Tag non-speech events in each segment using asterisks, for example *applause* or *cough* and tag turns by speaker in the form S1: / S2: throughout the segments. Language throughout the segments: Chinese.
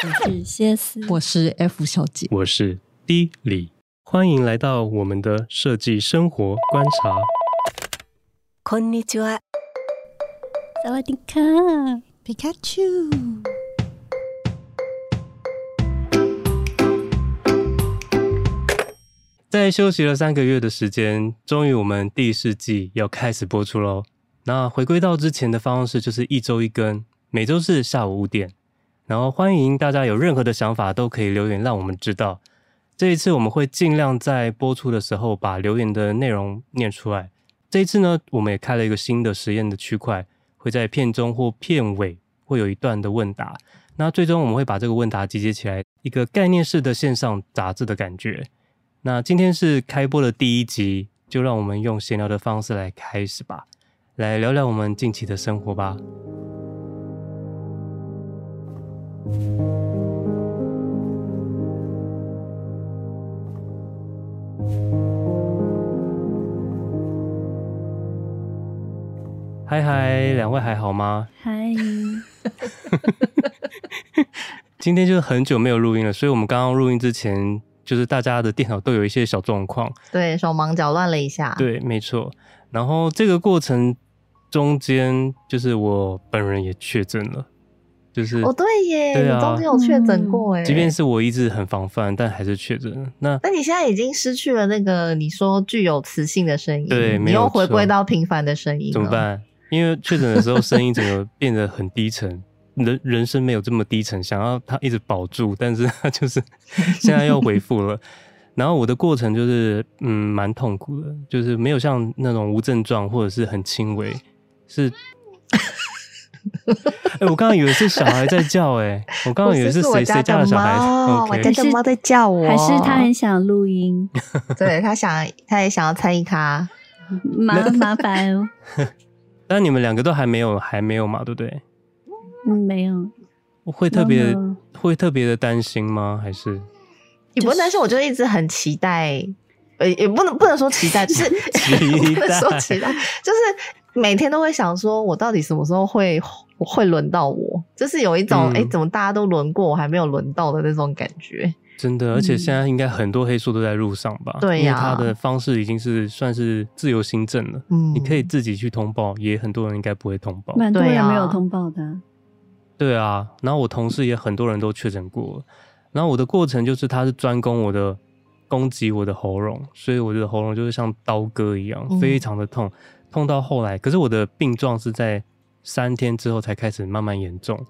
S1: 我是谢思，
S2: 我是 F 小姐，
S3: 我是 D 李，欢迎来到我们的设计生活观察。
S4: こんにちは。
S1: 萨瓦迪卡，
S2: 皮卡丘。
S3: 在休息了三个月的时间，终于我们第四季要开始播出喽。 那回归到之前的方式，就是一周一更，每周四下午五点。然后欢迎大家有任何的想法都可以留言让我们知道。这一次我们会尽量在播出的时候把留言的内容念出来。这一次呢，我们也开了一个新的实验的区块，会在片中或片尾会有一段的问答。那最终我们会把这个问答集结起来，一个概念式的线上杂志的感觉。那今天是开播的第一集，就让我们用闲聊的方式来开始吧，来聊聊我们近期的生活吧。嗨嗨，两位还好吗？
S1: 嗨。*laughs*
S3: 今天就是很久没有录音了，所以我们刚刚录音之前。就是大家的电脑都有一些小状况，
S2: 对，手忙脚乱了一下，
S3: 对，没错。然后这个过程中间，就是我本人也确诊了，就是
S2: 哦，对耶，
S3: 对啊，
S2: 你中间有确诊过哎，
S3: 即便是我一直很防范，但还是确诊了。那
S2: 那你现在已经失去了那个你说具有磁性的声音，
S3: 对，
S2: 你又回归到平凡的声音，
S3: 怎么办？因为确诊的时候声音整个变得很低沉。*laughs* 人人生没有这么低沉，想要他一直保住，但是他就是现在又恢复了。*laughs* 然后我的过程就是嗯蛮痛苦的，就是没有像那种无症状或者是很轻微，是。*laughs* 哎、欸，我刚刚以为是小孩在叫、欸，哎，我刚刚以为是谁谁家的小孩，
S2: 我家的猫在叫我，
S1: 还是他很想录音？*laughs*
S2: 对他想，他也想要参与他，*laughs*
S1: 麻麻烦哦。
S3: 但你们两个都还没有，还没有嘛，对不对？
S1: 嗯，没有，
S3: 会特别会特别的担心吗？还是
S2: 也不担心？我就一直很期待，呃，也不能不能说期待，就是不能说期待，就是每天都会想说，我到底什么时候会会轮到我？就是有一种，哎、嗯，怎么大家都轮过，我还没有轮到的那种感觉。
S3: 真的，而且现在应该很多黑素都在路上吧？
S2: 对呀，
S3: 他的方式已经是算是自由新政了。嗯，你可以自己去通报，也很多人应该不会通报，
S1: 蛮多人没有通报的。
S3: 对啊，然后我同事也很多人都确诊过，然后我的过程就是他是专攻我的攻击我的喉咙，所以我的喉咙就是像刀割一样，非常的痛，痛到后来，可是我的病状是在三天之后才开始慢慢严重，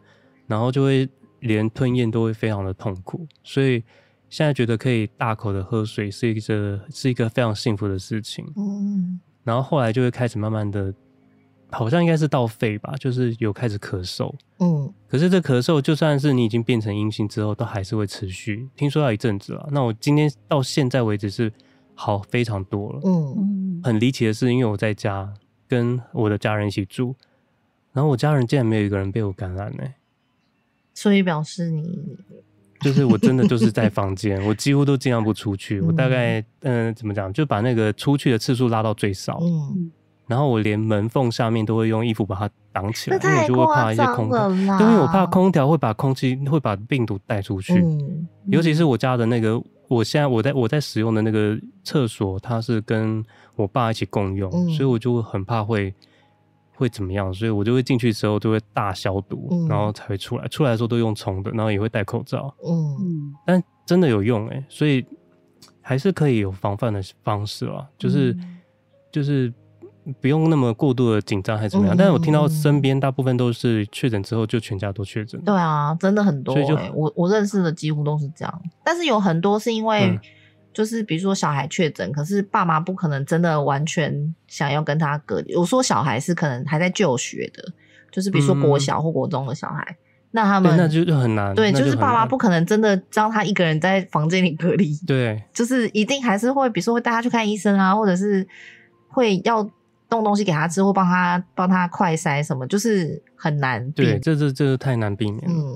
S3: 然后就会连吞咽都会非常的痛苦，所以现在觉得可以大口的喝水是一个是一个非常幸福的事情，嗯，然后后来就会开始慢慢的。好像应该是到肺吧，就是有开始咳嗽。嗯，可是这咳嗽就算是你已经变成阴性之后，都还是会持续。听说要一阵子了。那我今天到现在为止是好非常多了。嗯，很离奇的是，因为我在家跟我的家人一起住，然后我家人竟然没有一个人被我感染呢、欸。
S2: 所以表示你 *laughs*
S3: 就是我真的就是在房间，我几乎都尽量不出去。我大概嗯、呃、怎么讲，就把那个出去的次数拉到最少。嗯。然后我连门缝下面都会用衣服把它挡起来，因为我就会怕一些空调，因为我怕空调会把空气会把病毒带出去。嗯，尤其是我家的那个，我现在我在我在使用的那个厕所，它是跟我爸一起共用，嗯，所以我就很怕会会怎么样，所以我就会进去的时候就会大消毒，嗯，然后才会出来。出来的时候都用冲的，然后也会戴口罩。嗯，但真的有用诶，所以还是可以有防范的方式啊，就是，嗯，就是。不用那么过度的紧张还是怎么样？嗯、但是我听到身边大部分都是确诊之后就全家都确诊。
S2: 对啊，真的很多、欸。所以就我我认识的几乎都是这样。但是有很多是因为，就是比如说小孩确诊、嗯，可是爸妈不可能真的完全想要跟他隔离。我说小孩是可能还在就学的，就是比如说国小或国中的小孩，嗯、那他们
S3: 那就就很难。
S2: 对，就是爸妈不可能真的让他一个人在房间里隔离。
S3: 对，
S2: 就是一定还是会，比如说会带他去看医生啊，或者是会要。送东西给他吃，或帮他帮他快塞什么，就是很难。
S3: 对，这这这太难避免了。嗯，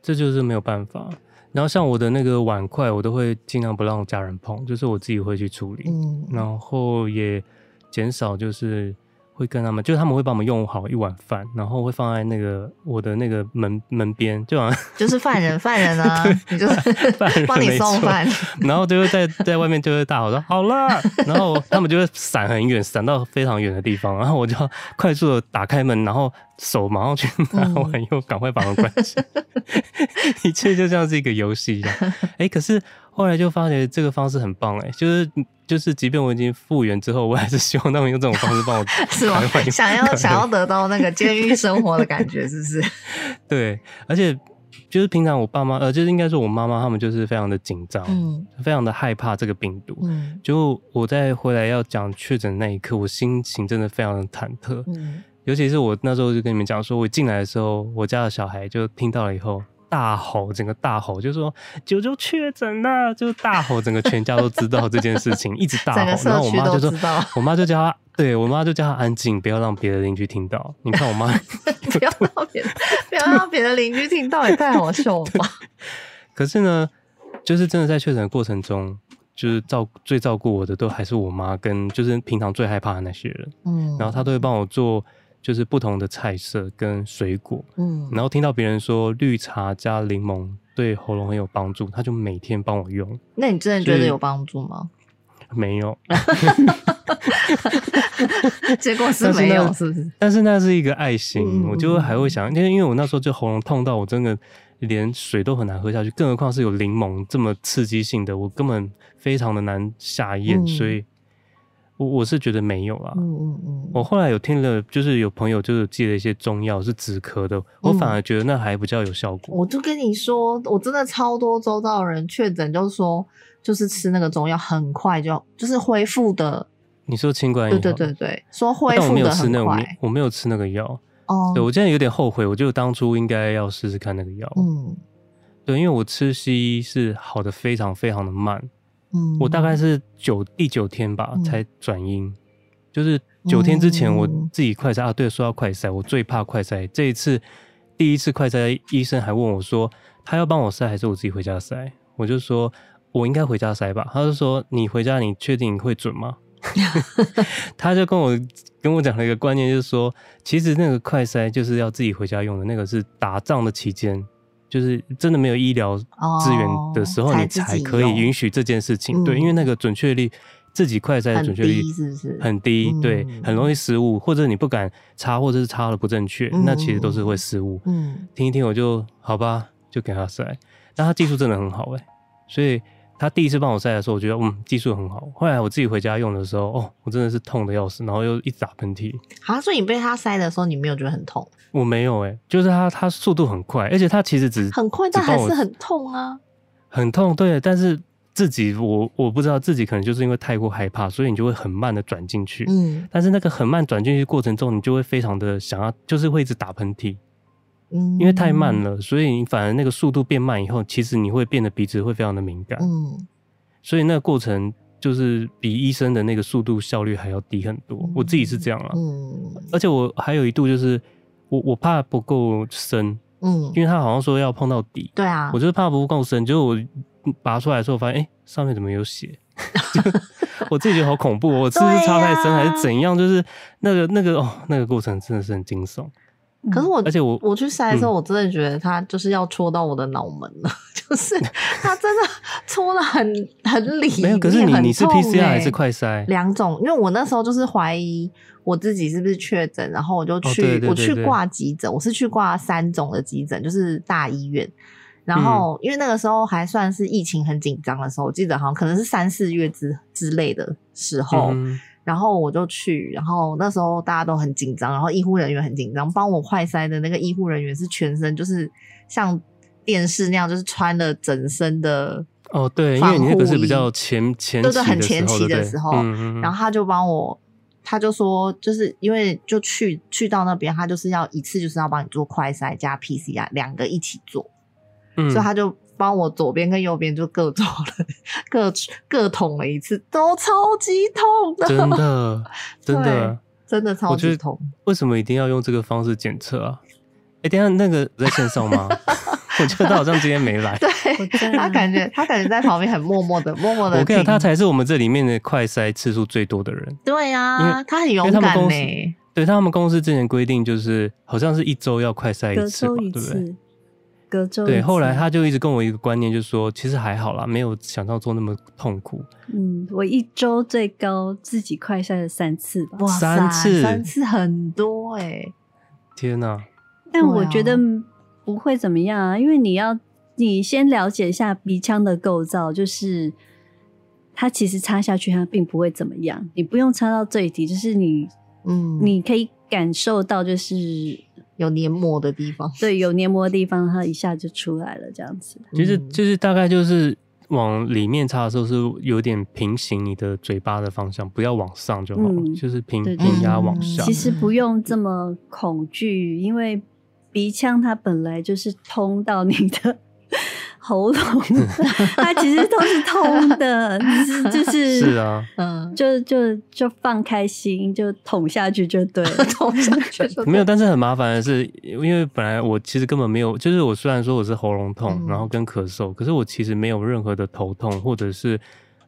S3: 这就是没有办法。然后像我的那个碗筷，我都会尽量不让家人碰，就是我自己会去处理。嗯，然后也减少就是会跟他们，就是他们会帮我们用好一碗饭，然后会放在那个我的那个门门边，就好像 *laughs*
S2: 就是犯人，犯人啊，你就是帮你送饭，
S3: 然后就会在在外面就会大吼说好了，然后他们就会闪很远，闪到非常远的地方，然后我就快速的打开门，然后手马上去拿完，又赶快把门关上，*laughs* *laughs* 一切就像是一个游戏一样。*laughs* 哎、欸，可是后来就发觉这个方式很棒哎、欸，就是。就是，即便我已经复原之后，我还是希望他们用这种方式帮我
S2: 是吗？想要想要得到那个监狱生活的感觉，是不是？
S3: 对，而且就是平常我爸妈呃，就是应该说我妈妈他们就是非常的紧张，嗯，非常的害怕这个病毒。嗯，就我在回来要讲确诊那一刻，我心情真的非常的忐忑。嗯，尤其是我那时候就跟你们讲说，我进来的时候，我家的小孩就听到了以后。大吼，整个大吼，就说九九确诊了，就大吼，整个全家都知道这件事情，一直大吼。然后我妈就说，我妈就叫他，对我妈就叫他安静，不要让别的邻居听到。你看我妈，*laughs*
S2: 不要让别，不要让别的邻居听到，也太好笑了吧？*laughs*
S3: 可是呢，就是真的在确诊的过程中，就是照最照顾我的都还是我妈，跟就是平常最害怕的那些人。嗯，然后她都会帮我做。就是不同的菜色跟水果，嗯，然后听到别人说绿茶加柠檬对喉咙很有帮助，他就每天帮我用。
S2: 那你真的觉得有帮助吗？
S3: 没有，*laughs*
S2: 结果是没有，是不是？
S3: 但是那是一个爱心，嗯、我就还会想，因为因为我那时候就喉咙痛到我真的连水都很难喝下去，更何况是有柠檬这么刺激性的，我根本非常的难下咽，嗯、所以。我我是觉得没有啊，嗯嗯嗯，我后来有听了，就是有朋友就是寄了一些中药是止咳的，我反而觉得那还比较有效果。
S2: 我就跟你说，我真的超多周遭人确诊，就是说就是吃那个中药很快就就是恢复的。
S3: 你说清冠一
S2: 对对对对，说恢复的很快。
S3: 我没有吃那个药哦，对我现在有点后悔，我就当初应该要试试看那个药。嗯，对，因为我吃西医是好的非常非常的慢。嗯，我大概是九第九天吧才转阴，嗯、就是九天之前我自己快筛、嗯、啊，对，说到快筛，我最怕快筛。这一次第一次快筛，医生还问我说，他要帮我筛还是我自己回家筛？我就说我应该回家筛吧。他就说你回家你确定会准吗？*laughs* 他就跟我跟我讲了一个观念，就是说其实那个快筛就是要自己回家用的，那个是打仗的期间。就是真的没有医疗资源的时候，你才可以允许这件事情。对，因为那个准确率，自己快筛的准确率是不是很低？对，很容易失误，或者你不敢插，或者是插的不正确，那其实都是会失误。嗯，听一听我就好吧，就给他筛。但他技术真的很好哎，所以。他第一次帮我塞的时候，我觉得嗯技术很好。后来我自己回家用的时候，哦，我真的是痛的要死，然后又一直打喷嚏。
S2: 好，所以你被他塞的时候，你没有觉得很痛？
S3: 我没有哎、欸，就是他他速度很快，而且他其实只
S2: 很快，但还是很痛啊。
S3: 很痛，对。但是自己我我不知道自己可能就是因为太过害怕，所以你就会很慢的转进去。嗯。但是那个很慢转进去过程中，你就会非常的想要，就是会一直打喷嚏。嗯，因为太慢了，所以你反而那个速度变慢以后，其实你会变得鼻子会非常的敏感。嗯，所以那个过程就是比医生的那个速度效率还要低很多。嗯、我自己是这样啊。嗯，而且我还有一度就是我我怕不够深。嗯，因为他好像说要碰到底。对啊，我就是怕不够深，结果我拔出来的时候发现，哎、欸，上面怎么有血？*laughs* 我自己觉得好恐怖，我是不是插太深还是怎样？就是那个那个哦，那个过程真的是很惊悚。
S2: 可是我，而且我我去筛的时候，我真的觉得他就是要戳到我的脑门了，嗯、*laughs* 就是他真的戳的很很里面。没有，
S3: 可是你你是 PCR 还是快筛？
S2: 两种，因为我那时候就是怀疑我自己是不是确诊，然后我就去、我去挂急诊，我是去挂三种的急诊，就是大医院。然后因为那个时候还算是疫情很紧张的时候，我记得好像可能是三四月之之类的时候。嗯然后我就去，然后那时候大家都很紧张，然后医护人员很紧张，帮我快筛的那个医护人员是全身就是像电视那样，就是穿了整身的
S3: 哦，对，因为你那个是比较前前
S2: 对对，很前期的时候，然后他就帮我，他就说，就是因为就去去到那边，他就是要一次就是要帮你做快筛加 PCR 两个一起做，嗯，所以他就。帮我左边跟右边就各做了，各各捅了一次，都超级痛的，
S3: 真的，真的，
S2: 真的超级痛。
S3: 为什么一定要用这个方式检测啊？哎、欸，等一下那个在线上吗？*laughs* 我觉得他好像今天没来。
S2: 对，他感觉他感觉在旁边很默默的，默默的。
S3: 我跟你讲，他才是我们这里面的快筛次数最多的人。
S2: 对呀、啊，他很勇敢呢。
S3: 对他们公司之前规定就是好像是一周要快筛一次吧，对不对？
S1: 隔周
S3: 对，后来他就一直跟我一个观念，就是说其实还好啦，没有想象中那么痛苦。
S1: 嗯，我一周最高自己快筛了三次吧。
S2: 哇，
S3: 三次，
S2: 三次很多哎、欸！
S3: 天哪！
S1: 但我觉得不会怎么样啊，因为你要你先了解一下鼻腔的构造，就是它其实插下去它并不会怎么样，你不用插到最底，就是你嗯，你可以感受到就是。
S2: 有黏膜的地方，
S1: 对，有黏膜的地方，它一下就出来了，这样子。
S3: 其实就是大概就是往里面插的时候是有点平行你的嘴巴的方向，不要往上就好了，嗯、就是平平压往下。
S1: 其实不用这么恐惧，因为鼻腔它本来就是通到你的。喉咙，*laughs* 它其实都是通的，是 *laughs* 就是
S3: 是啊，
S1: 嗯，就就就放开心，就捅下去就对了，*laughs*
S2: 捅下去就。
S3: 没有，但是很麻烦的是，因为本来我其实根本没有，就是我虽然说我是喉咙痛，嗯、然后跟咳嗽，可是我其实没有任何的头痛或者是。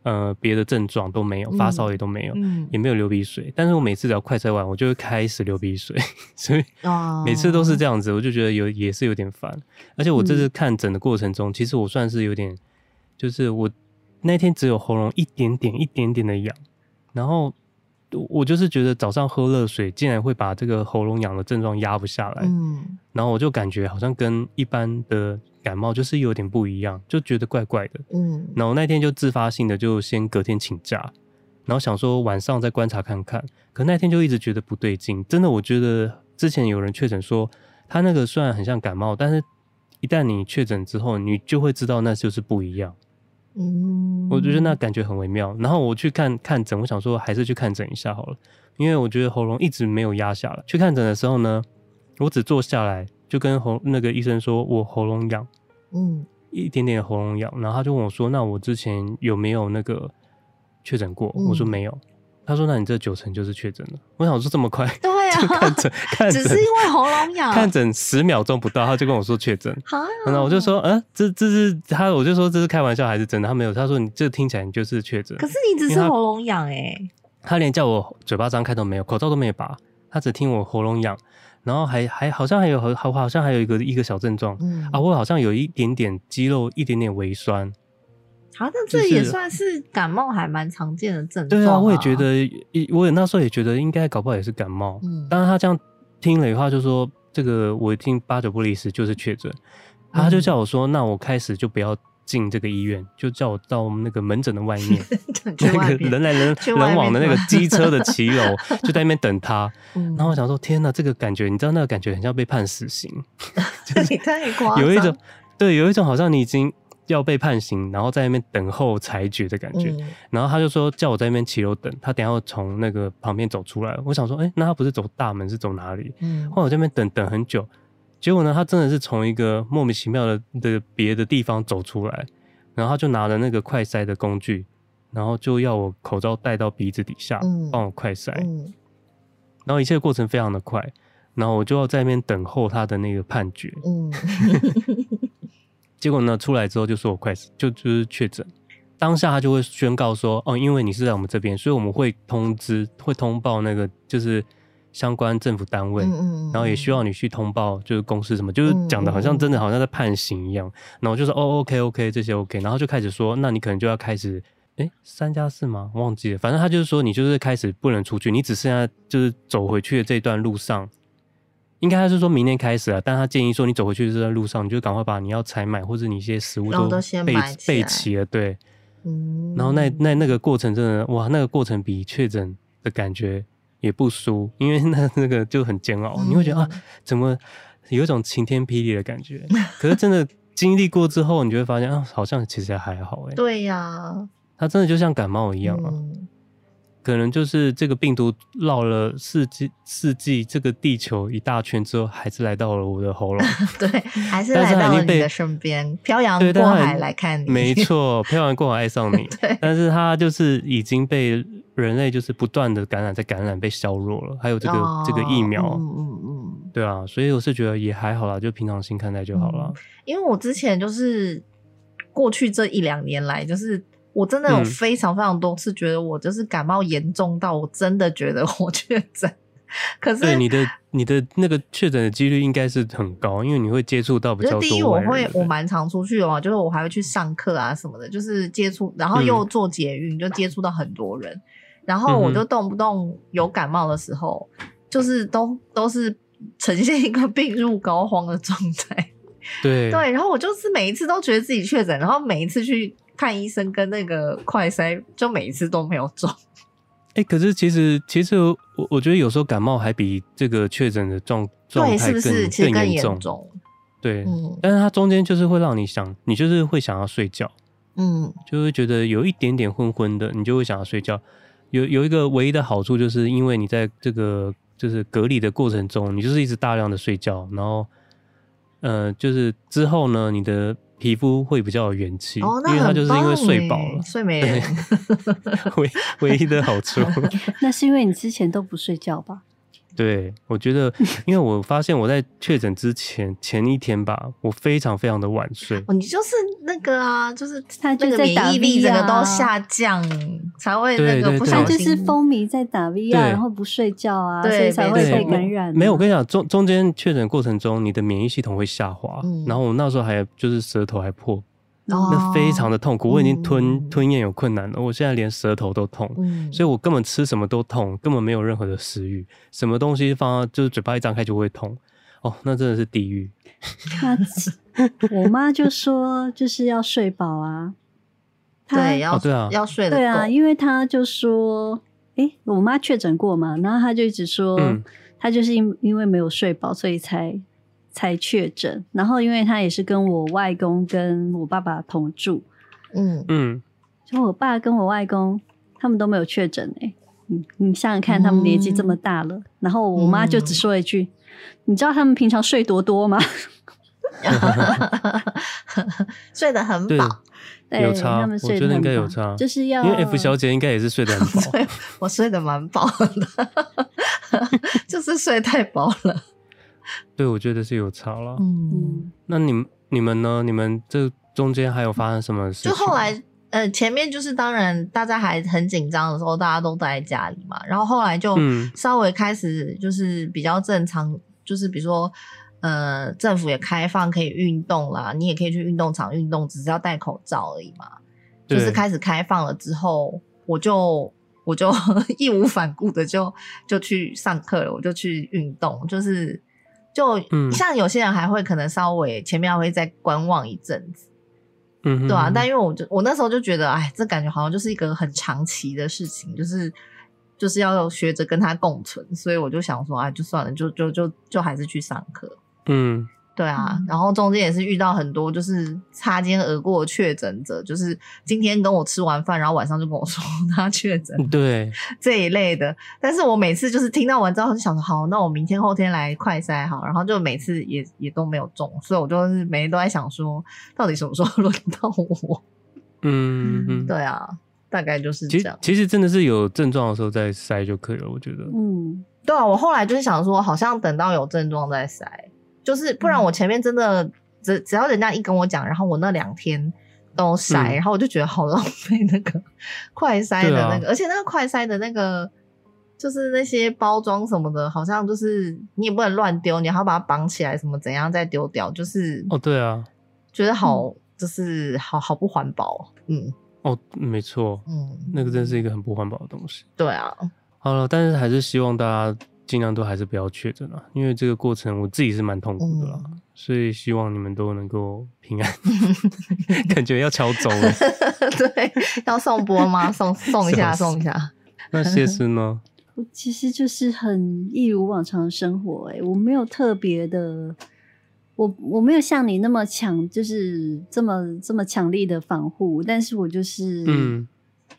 S3: 呃，别的症状都没有，发烧也都没有，嗯，也没有流鼻水。但是我每次只要快筛完，我就会开始流鼻水，*laughs* 所以每次都是这样子，我就觉得有也是有点烦。而且我这次看诊的过程中，其实我算是有点，就是我那天只有喉咙一点点、一点点的痒，然后我就是觉得早上喝热水竟然会把这个喉咙痒的症状压不下来，嗯，然后我就感觉好像跟一般的。感冒就是有点不一样，就觉得怪怪的。嗯，然后那天就自发性的就先隔天请假，然后想说晚上再观察看看。可那天就一直觉得不对劲，真的，我觉得之前有人确诊说他那个虽然很像感冒，但是一旦你确诊之后，你就会知道那就是不一样。嗯，我觉得那感觉很微妙。然后我去看看诊，我想说还是去看诊一下好了，因为我觉得喉咙一直没有压下来。去看诊的时候呢，我只坐下来。就跟喉那个医生说，我喉咙痒，嗯，一点点喉咙痒，然后他就问我说，那我之前有没有那个确诊过？嗯、我说没有。他说，那你这九成就是确诊了。我想说这么快，
S2: 对啊，
S3: 看诊 *laughs* 看诊，
S2: 只是因为喉咙 *laughs* 痒，
S3: 看诊十秒钟不到，他就跟我说确诊。好，然后我就说，嗯、呃，这这是他，我就说这是开玩笑还是真的？他没有，他说你这听起来你就是确诊。
S2: 可是你只是喉咙痒哎，
S3: 他连叫我嘴巴张开都没有，口罩都没有拔，他只听我喉咙痒。然后还还好像还有好好像还有一个一个小症状，嗯啊，我好像有一点点肌肉一点点微酸，
S2: 好像这也算是感冒还蛮常见的症状。
S3: 对啊，我也觉得，我也那时候也觉得应该搞不好也是感冒。嗯，但是他这样听了以后就说，这个我一听八九不离十就是确诊，他就叫我说，那我开始就不要。进这个医院，就叫我到我们那个门诊的外面，*laughs* 那个人来人人往的那个机车的骑楼，*laughs* 就在那边等他。然后我想说，天哪，这个感觉，你知道那个感觉很像被判死刑，*laughs* 就是有一种对，有一种好像你已经要被判刑，然后在那边等候裁决的感觉。然后他就说叫我在那边骑楼等，他等下要从那个旁边走出来。我想说，哎，那他不是走大门，是走哪里？后来我在那边等等很久。结果呢，他真的是从一个莫名其妙的的别的地方走出来，然后他就拿了那个快塞的工具，然后就要我口罩戴到鼻子底下，帮我快塞。嗯嗯、然后一切过程非常的快，然后我就要在那边等候他的那个判决。嗯、*laughs* 结果呢，出来之后就说我快就就是确诊，当下他就会宣告说，哦，因为你是在我们这边，所以我们会通知，会通报那个就是。相关政府单位，嗯、然后也需要你去通报，就是公司什么，就是讲的好像真的好像在判刑一样。嗯、然后就说哦，OK OK，这些 OK，然后就开始说，那你可能就要开始，哎，三加四吗？忘记了，反正他就是说你就是开始不能出去，你只剩下就是走回去的这段路上，应该他是说明天开始啊，但他建议说你走回去的这段路上，你就赶快把你要采买或者你一些食物都备备齐了，对，嗯，然后那那那个过程真的哇，那个过程比确诊的感觉。也不输，因为那那个就很煎熬，嗯、你会觉得啊，怎么有一种晴天霹雳的感觉？可是真的经历过之后，你就会发现啊，好像其实还好哎。
S2: 对呀、啊，
S3: 它真的就像感冒一样啊。嗯可能就是这个病毒绕了世纪世纪这个地球一大圈之后，还是来到了我的喉咙。*laughs*
S2: 对，还是来到了你的身边，漂洋过海来看你。
S3: 没错，漂洋过海爱上你。*laughs* 对，但是它就是已经被人类就是不断的感染，在感染被削弱了。还有这个、哦、这个疫苗，嗯嗯嗯，对啊，所以我是觉得也还好啦，就平常心看待就好了、嗯。
S2: 因为我之前就是过去这一两年来，就是。我真的有非常非常多次觉得我就是感冒严重到我真的觉得我 *laughs* 确诊，可是
S3: 对你的你的那个确诊的几率应该是很高，因为你会接触到比较多。
S2: 第一，我会我蛮常出去的嘛，就是我还会去上课啊什么的，就是接触，然后又做捷运，就接触到很多人，嗯、然后我就动不动有感冒的时候，嗯、就是都都是呈现一个病入膏肓的状态。
S3: 对 *laughs*
S2: 对，然后我就是每一次都觉得自己确诊，然后每一次去看医生跟那个快筛，就每一次都没有中。
S3: 哎、欸，可是其实其实我我觉得有时候感冒还比这个确诊的状状态更更严重。对，嗯，但是它中间就是会让你想，你就是会想要睡觉，
S2: 嗯，
S3: 就会觉得有一点点昏昏的，你就会想要睡觉。有有一个唯一的好处，就是因为你在这个就是隔离的过程中，你就是一直大量的睡觉，然后，呃，就是之后呢，你的。皮肤会比较有元气，
S2: 哦，
S3: 因为它就是因为睡饱了，
S2: 睡没人。*laughs*
S3: 唯唯一的好处，*laughs*
S1: 那是因为你之前都不睡觉吧？
S3: 对，我觉得，因为我发现我在确诊之前前一天吧，我非常非常的晚睡。
S2: 哦，你就是那个啊，就是他那个免疫力整个都下降，才会那个不小心。
S1: 他就是风靡在打 V 啊，然后不睡觉啊，所以才会被感染。
S3: 没有，我跟你讲，中中间确诊过程中，你的免疫系统会下滑，嗯、然后我那时候还就是舌头还破。那非常的痛苦，我已经吞、嗯、吞咽有困难了，我现在连舌头都痛，嗯、所以我根本吃什么都痛，根本没有任何的食欲，什么东西放到就是嘴巴一张开就会痛，哦，那真的是地狱。
S1: 我妈就说就是要睡饱啊，
S2: 对，要、
S3: 哦、对啊，
S2: 要睡得
S1: 对啊，因为她就说，诶、欸，我妈确诊过嘛，然后她就一直说，嗯、她就是因因为没有睡饱，所以才。才确诊，然后因为他也是跟我外公跟我爸爸同住，
S2: 嗯。嗯，
S1: 就我爸跟我外公他们都没有确诊哎，你你想想看，他们年纪这么大了，嗯、然后我妈就只说一句：“嗯、你知道他们平常睡多多吗？” *laughs*
S2: 睡得很饱，
S1: 对，
S3: 有差，
S1: 他们睡得
S3: 我觉得应该有差，
S1: 就是要
S3: 因为 F 小姐应该也是睡得很饱，*laughs*
S2: 我睡得蛮饱的，*laughs* 就是睡太饱了。
S3: 对，我觉得是有差了。
S2: 嗯，
S3: 那你们你们呢？你们这中间还有发生什么事情？
S2: 就后来，呃，前面就是当然大家还很紧张的时候，大家都待在家里嘛。然后后来就稍微开始就是比较正常，嗯、就是比如说，呃，政府也开放可以运动啦，你也可以去运动场运动，只是要戴口罩而已嘛。就是开始开放了之后，我就我就 *laughs* 义无反顾的就就去上课了，我就去运动，就是。就像有些人还会可能稍微前面还会再观望一阵子，
S3: 嗯，
S2: 对啊。但因为我就我那时候就觉得，哎，这感觉好像就是一个很长期的事情，就是就是要学着跟他共存，所以我就想说，哎，就算了，就就就就还是去上课，
S3: 嗯。
S2: 对啊，然后中间也是遇到很多就是擦肩而过的确诊者，就是今天跟我吃完饭，然后晚上就跟我说他确诊，
S3: 对
S2: 这一类的。但是我每次就是听到完之后就想说，好，那我明天后天来快筛好，然后就每次也也都没有中，所以我就是每天都在想说，到底什么时候轮到我？
S3: 嗯，*laughs* 嗯
S2: 对啊，大概就是这样。
S3: 其实其实真的是有症状的时候再筛就可以了，我觉得。
S2: 嗯，对啊，我后来就是想说，好像等到有症状再筛。就是不然，我前面真的只、嗯、只要人家一跟我讲，然后我那两天都筛，嗯、然后我就觉得好浪费那个 *laughs* 快筛的那个，啊、而且那个快筛的那个就是那些包装什么的，好像就是你也不能乱丢，你还要把它绑起来，什么怎样再丢掉，就是
S3: 哦，对啊，
S2: 觉得好就是好好不环保，嗯，
S3: 哦，没错，
S2: 嗯，
S3: 那个真是一个很不环保的东西，
S2: 对啊，
S3: 好了，但是还是希望大家。尽量都还是不要确诊了，因为这个过程我自己是蛮痛苦的啦，嗯、所以希望你们都能够平安。*laughs* 感觉要敲钟了，*laughs*
S2: 对，要送播吗？*laughs* 送送一下，送一下。
S3: 那谢师呢？
S1: 我其实就是很一如往常的生活、欸，哎，我没有特别的，我我没有像你那么强，就是这么这么强力的防护，但是我就是嗯。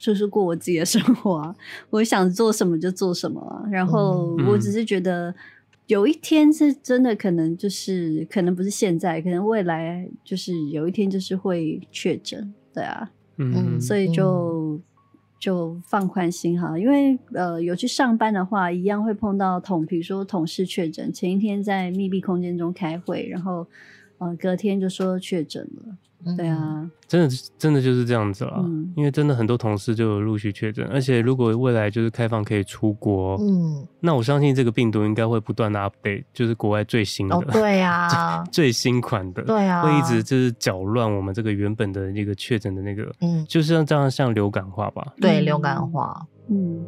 S1: 就是过我自己的生活啊，我想做什么就做什么啊。然后我只是觉得有一天是真的，可能就是可能不是现在，可能未来就是有一天就是会确诊，对啊，
S3: 嗯，
S1: 所以就就放宽心哈，因为呃有去上班的话，一样会碰到同，比如说同事确诊，前一天在密闭空间中开会，然后呃，隔天就说确诊了。对啊，
S3: 真的真的就是这样子了，嗯，因为真的很多同事就有陆续确诊，而且如果未来就是开放可以出国，嗯，那我相信这个病毒应该会不断的 update，就是国外最新的，
S2: 哦、对呀、啊，*laughs*
S3: 最新款的，
S2: 对啊，
S3: 会一直就是搅乱我们这个原本的那个确诊的那个，嗯，就是像这样像流感化吧，
S2: 对，流感化，嗯。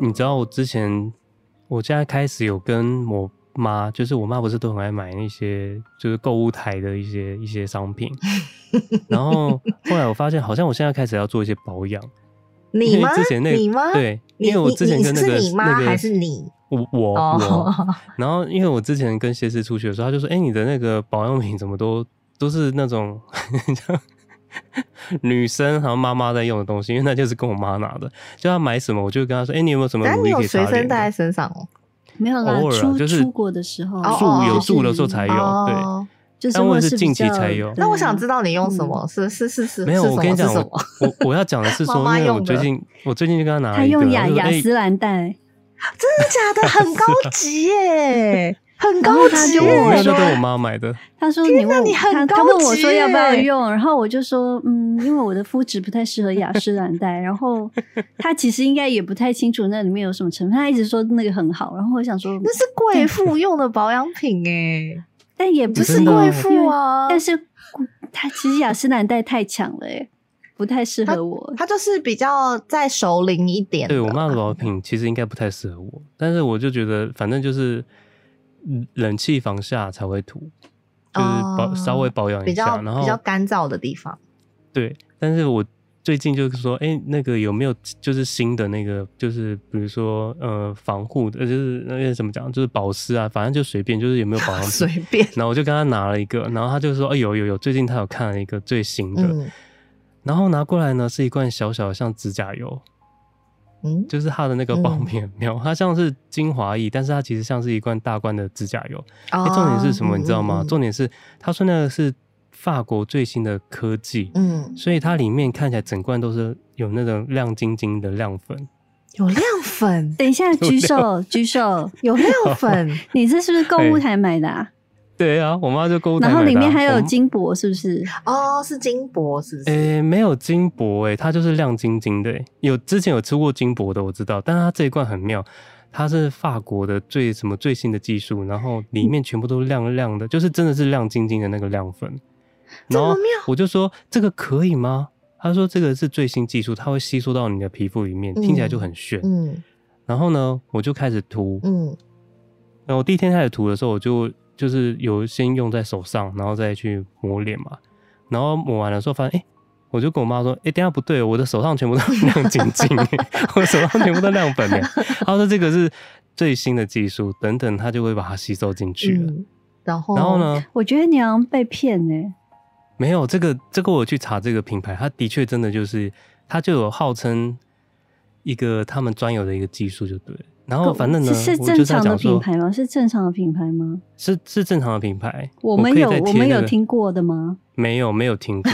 S3: 你知道我之前，我现在开始有跟我妈，就是我妈不是都很爱买那些就是购物台的一些一些商品，*laughs* 然后后来我发现好像我现在开始要做一些保养。
S2: 你吗？
S3: 之前那个、
S2: 你吗？
S3: 对，因为我之前跟那
S2: 个
S3: 那个
S2: 还是你？
S3: 我我我，*laughs* 然后因为我之前跟谢师出去的时候，他就说：“哎、欸，你的那个保养品怎么都都是那种。” *laughs* *laughs* 女生还有妈妈在用的东西，因为那就是跟我妈拿的。就要买什么，我就跟她说：“哎、欸，你有没有什么乳液可以擦脸？”
S2: 随身带在身上哦，
S1: 没有啦，偶尔、啊、
S3: 就是
S1: 出国的时候，
S3: 住有住的时候才有。对，
S1: 就是
S3: 但我是近期才有。
S2: 那我想知道你用什么？是是是是，
S3: 没有。我跟你讲，我我我要讲的是说，*laughs* 因为我最近我最近就跟他拿了一个，
S1: 她用雅雅诗兰黛，
S2: 真的假的？很高级耶。很高级，
S3: 我那都跟我妈买的。
S1: 他说：“你问你很高级。”他问我说：“要不要用？”然后我就说：“嗯，因为我的肤质不太适合雅诗兰黛。”然后他其实应该也不太清楚那里面有什么成分。他一直说那个很好。然后我想说，
S2: 那是贵妇 *laughs* 用的保养品诶，*laughs*
S1: 但也不是贵妇啊。但是他其实雅诗兰黛太强了诶，不太适合我。
S2: 他就是比较再熟龄一点。
S3: 对我妈的保养品其实应该不太适合我，但是我就觉得反正就是。冷气房下才会涂，就是保、oh, 稍微保养一下，然后
S2: 比较干燥的地方。
S3: 对，但是我最近就是说，哎、欸，那个有没有就是新的那个，就是比如说呃防护的，就是那个怎么讲，就是保湿啊，反正就随便，就是有没有 *laughs* 保养
S2: 品随便。
S3: 然后我就跟他拿了一个，然后他就说，哎、欸，有有有，最近他有看了一个最新的，嗯、然后拿过来呢是一罐小小的像指甲油。嗯，就是它的那个保养品很妙，嗯、它像是精华液，但是它其实像是一罐大罐的指甲油。哎、哦，重点是什么？你知道吗？嗯、重点是他说那个是法国最新的科技，嗯，所以它里面看起来整罐都是有那种亮晶晶的亮粉，
S2: 有亮粉。
S1: 等一下，*laughs* 举手举手，有亮粉，*laughs* 你这是不是购物台买的啊？
S3: 对啊，我妈就购物台买的，
S1: 然后里面还有金箔，是不是？
S2: 哦，是金箔，是不是？
S3: 诶，没有金箔，诶，它就是亮晶晶的。有之前有吃过金箔的，我知道，但是它这一罐很妙，它是法国的最什么最新的技术，然后里面全部都亮亮的，就是真的是亮晶晶的那个亮粉。
S2: 这么妙！
S3: 我就说这个可以吗？他说这个是最新技术，它会吸收到你的皮肤里面，听起来就很炫。嗯。然后呢，我就开始涂。嗯。然后我第一天开始涂的时候，我就。就是有先用在手上，然后再去抹脸嘛。然后抹完了之后发现，哎、欸，我就跟我妈说，哎、欸，等下不对，我的手上全部都亮晶晶，*laughs* 我手上全部都亮粉。他说这个是最新的技术，等等，他就会把它吸收进去了。嗯、
S2: 然后，
S3: 然后呢？
S1: 我觉得你好像被骗呢。
S3: 没有这个，这个我去查这个品牌，它的确真的就是，它就有号称一个他们专有的一个技术，就对了。然后反正呢，
S1: 是正常的品牌吗？是正常的品牌吗？
S3: 是是正常的品牌。
S1: 我们有我们有听过的吗？
S3: 没有没有听过，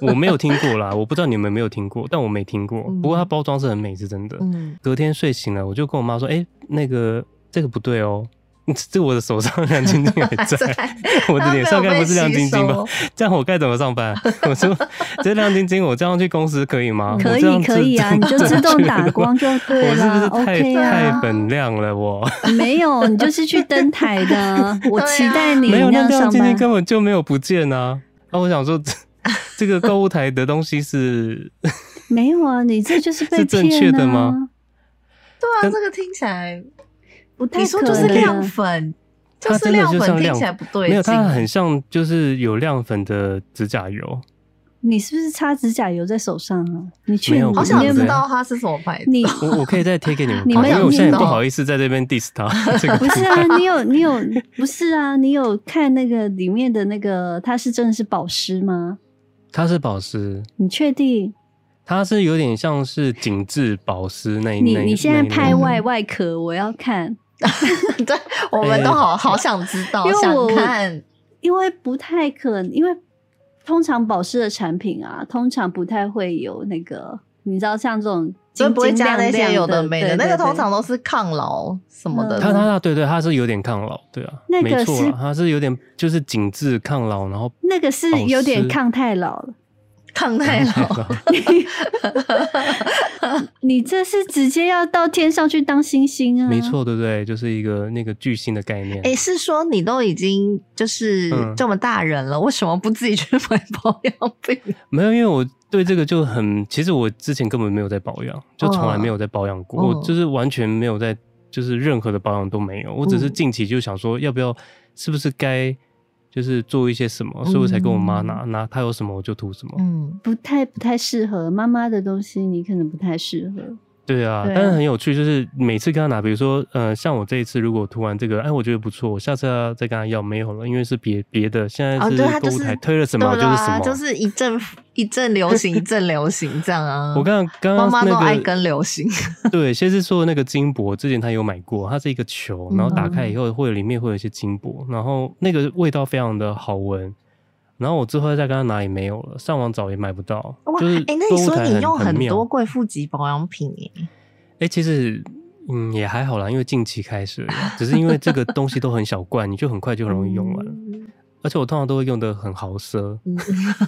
S3: 我没有听过啦。我不知道你们有没有听过，但我没听过。不过它包装是很美，是真的。隔天睡醒了，我就跟我妈说：“哎，那个这个不对哦。” *laughs* 这我的手上亮晶晶还在，*laughs* *laughs* 我的脸上该不是亮晶晶吧？这样我该怎么上班？我说这亮晶晶，我这样去公司可以吗？
S1: 可以可以啊，你就自动打光就对了。
S3: 我是不是太太粉亮了？我
S1: 没有，你就是去登台的。我期待你
S3: 没有
S1: 那
S3: 亮晶晶根本就没有不见啊！那我想说，这个购物台的东西是
S1: 没有啊？你这就是被骗
S3: 正确的吗？
S2: 对啊，这个听起来。
S1: 你
S2: 说就是亮粉，*laughs*
S3: 它
S2: 就是亮粉，听起来不对。
S3: 没有，它很像就是有亮粉的指甲油。
S1: 你是不是擦指甲油在手上啊？你确定？
S2: 好想知道它是什么牌子。
S1: 你
S3: 我我可以再贴给你们，*laughs* 因为我现在不好意思在这边 diss 它。*laughs*
S1: 不是啊，你有你有不是啊？你有看那个里面的那个，它是真的是保湿吗？
S3: 它是保湿。
S1: 你确定？
S3: 它是有点像是紧致保湿那一
S1: 你你现在拍外外壳，我要看。*laughs*
S2: 对，我们都好好想知道，
S1: 因为我
S2: 想看，
S1: 因为不太可能，因为通常保湿的产品啊，通常不太会有那个，你知道像这种
S2: 就不会加那些有的没的，那个通常都是抗老什么的。
S3: 它它它，对对，它是有点抗老，对啊，
S1: 那个
S3: 没错，它是有点就是紧致抗老，然后
S1: 那个是有点抗太老了。
S2: 抗太老，*laughs*
S1: 你这是直接要到天上去当星星啊？
S3: 没错，对不对？就是一个那个巨星的概念。
S2: 哎、欸，是说你都已经就是这么大人了，嗯、为什么不自己去买保养品？
S3: 没有，因为我对这个就很，其实我之前根本没有在保养，就从来没有在保养过，哦、我就是完全没有在，就是任何的保养都没有。我只是近期就想说，要不要，是不是该。就是做一些什么，所以我才跟我妈拿、嗯、拿，她有什么我就涂什么。
S1: 嗯，不太不太适合妈妈的东西，你可能不太适合。
S3: 对啊，对啊，但是很有趣，就是每次跟他拿，比如说，呃，像我这一次如果涂完这个，哎，我觉得不错，我下次要再跟他要没有了，因为是别别的，现在是购物台推了什么、哦就是、什么，
S2: 就是一阵一阵流行，一阵流行这样啊。*laughs*
S3: 我刚刚刚刚那个
S2: 妈妈都爱跟流行。*laughs*
S3: 对，先是说那个金箔，之前他有买过，它是一个球，然后打开以后会有里面会有一些金箔，然后那个味道非常的好闻。然后我之后再跟他拿也没有了，上网找也买不到。哇，哎、欸，
S2: 那你说你用很多贵妇级保养品耶？
S3: 哎、欸，其实嗯也还好啦，因为近期开始，只是因为这个东西都很小罐，你就很快就很容易用完。*laughs* 嗯、而且我通常都会用的很豪奢，嗯、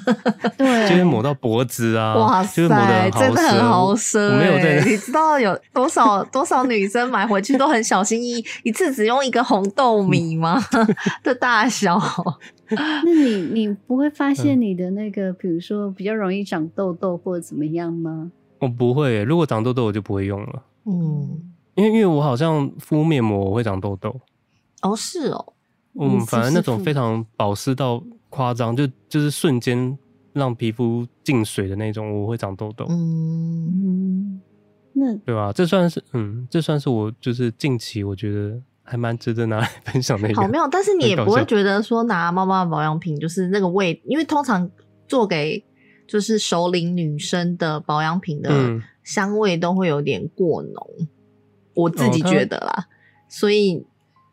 S3: *laughs* 对，就是抹到脖子啊，哇塞，
S2: 真的很豪奢。
S3: 我没有在，
S2: 你知道有多少 *laughs* 多少女生买回去都很小心翼翼，一次只用一个红豆米吗？*laughs* 的大小？
S1: 那你你不会发现你的那个，比如说比较容易长痘痘或者怎么样吗？
S3: 我不会耶，如果长痘痘我就不会用了。嗯，因为因为我好像敷面膜我会长痘痘。
S2: 哦，是哦。
S3: 嗯，反正那种非常保湿到夸张，就就是瞬间让皮肤进水的那种，我会长痘痘。
S1: 嗯，那
S3: 对吧？这算是嗯，这算是我就是近期我觉得还蛮值得拿来分享的一个。
S2: 好妙，但是你也不会觉得说拿妈妈保养品就是那个味，因为通常做给。就是熟龄女生的保养品的香味都会有点过浓，嗯、我自己觉得啦，哦、所以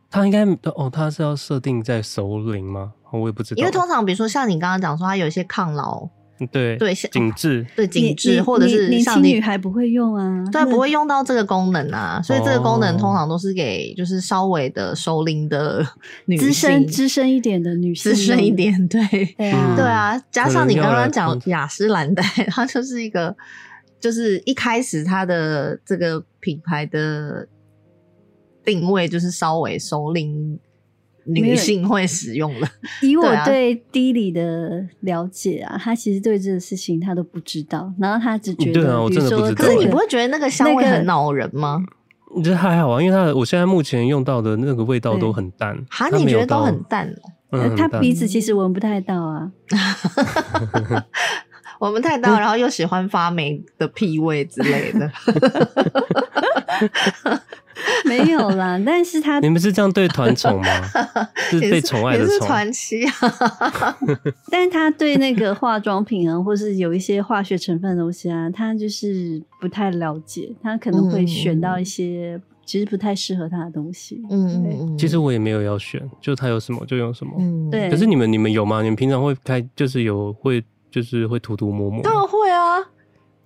S3: 它应该哦，它是要设定在熟龄吗？我也不知道，
S2: 因为通常比如说像你刚刚讲说，它有一些抗老。
S3: 对对，紧致。
S2: 对紧致，或者是年
S1: 轻女孩不会用啊，
S2: 对，不会用到这个功能啊，所以这个功能通常都是给就是稍微的熟龄的女性，资
S1: 深资深一点的女性，
S2: 资深一点，对。
S1: 对啊，
S2: 对啊，加上你刚刚讲雅诗兰黛，*laughs* 它就是一个，就是一开始它的这个品牌的定位就是稍微熟龄。女性会使用的，
S1: 以我对 Dilly 的了解啊，他其实对这个事情他都不知道，然后他只觉得，
S3: 对啊，我真的不知道。
S2: 可是你不会觉得那个香味很恼人吗？
S3: 我觉得还好啊，因为他我现在目前用到的那个味道都很淡。
S2: 哈，你觉得都很淡？
S1: 嗯，他鼻子其实闻不太到啊 *laughs* *laughs*
S2: 闻不太到，然后又喜欢发霉的屁味之类的。*laughs*
S1: 没有啦，*laughs* 但是他
S3: 你们是这样对团宠吗？*laughs* 是被宠爱的宠，
S2: 团妻啊。
S1: 但是他对那个化妆品啊，或是有一些化学成分的东西啊，他就是不太了解，他可能会选到一些其实不太适合他的东西。嗯
S3: 嗯，其实我也没有要选，就他有什么就用什么。
S1: 嗯，对。
S3: 可是你们你们有吗？你们平常会开就是有会就是会涂涂抹抹？
S2: 当然会啊，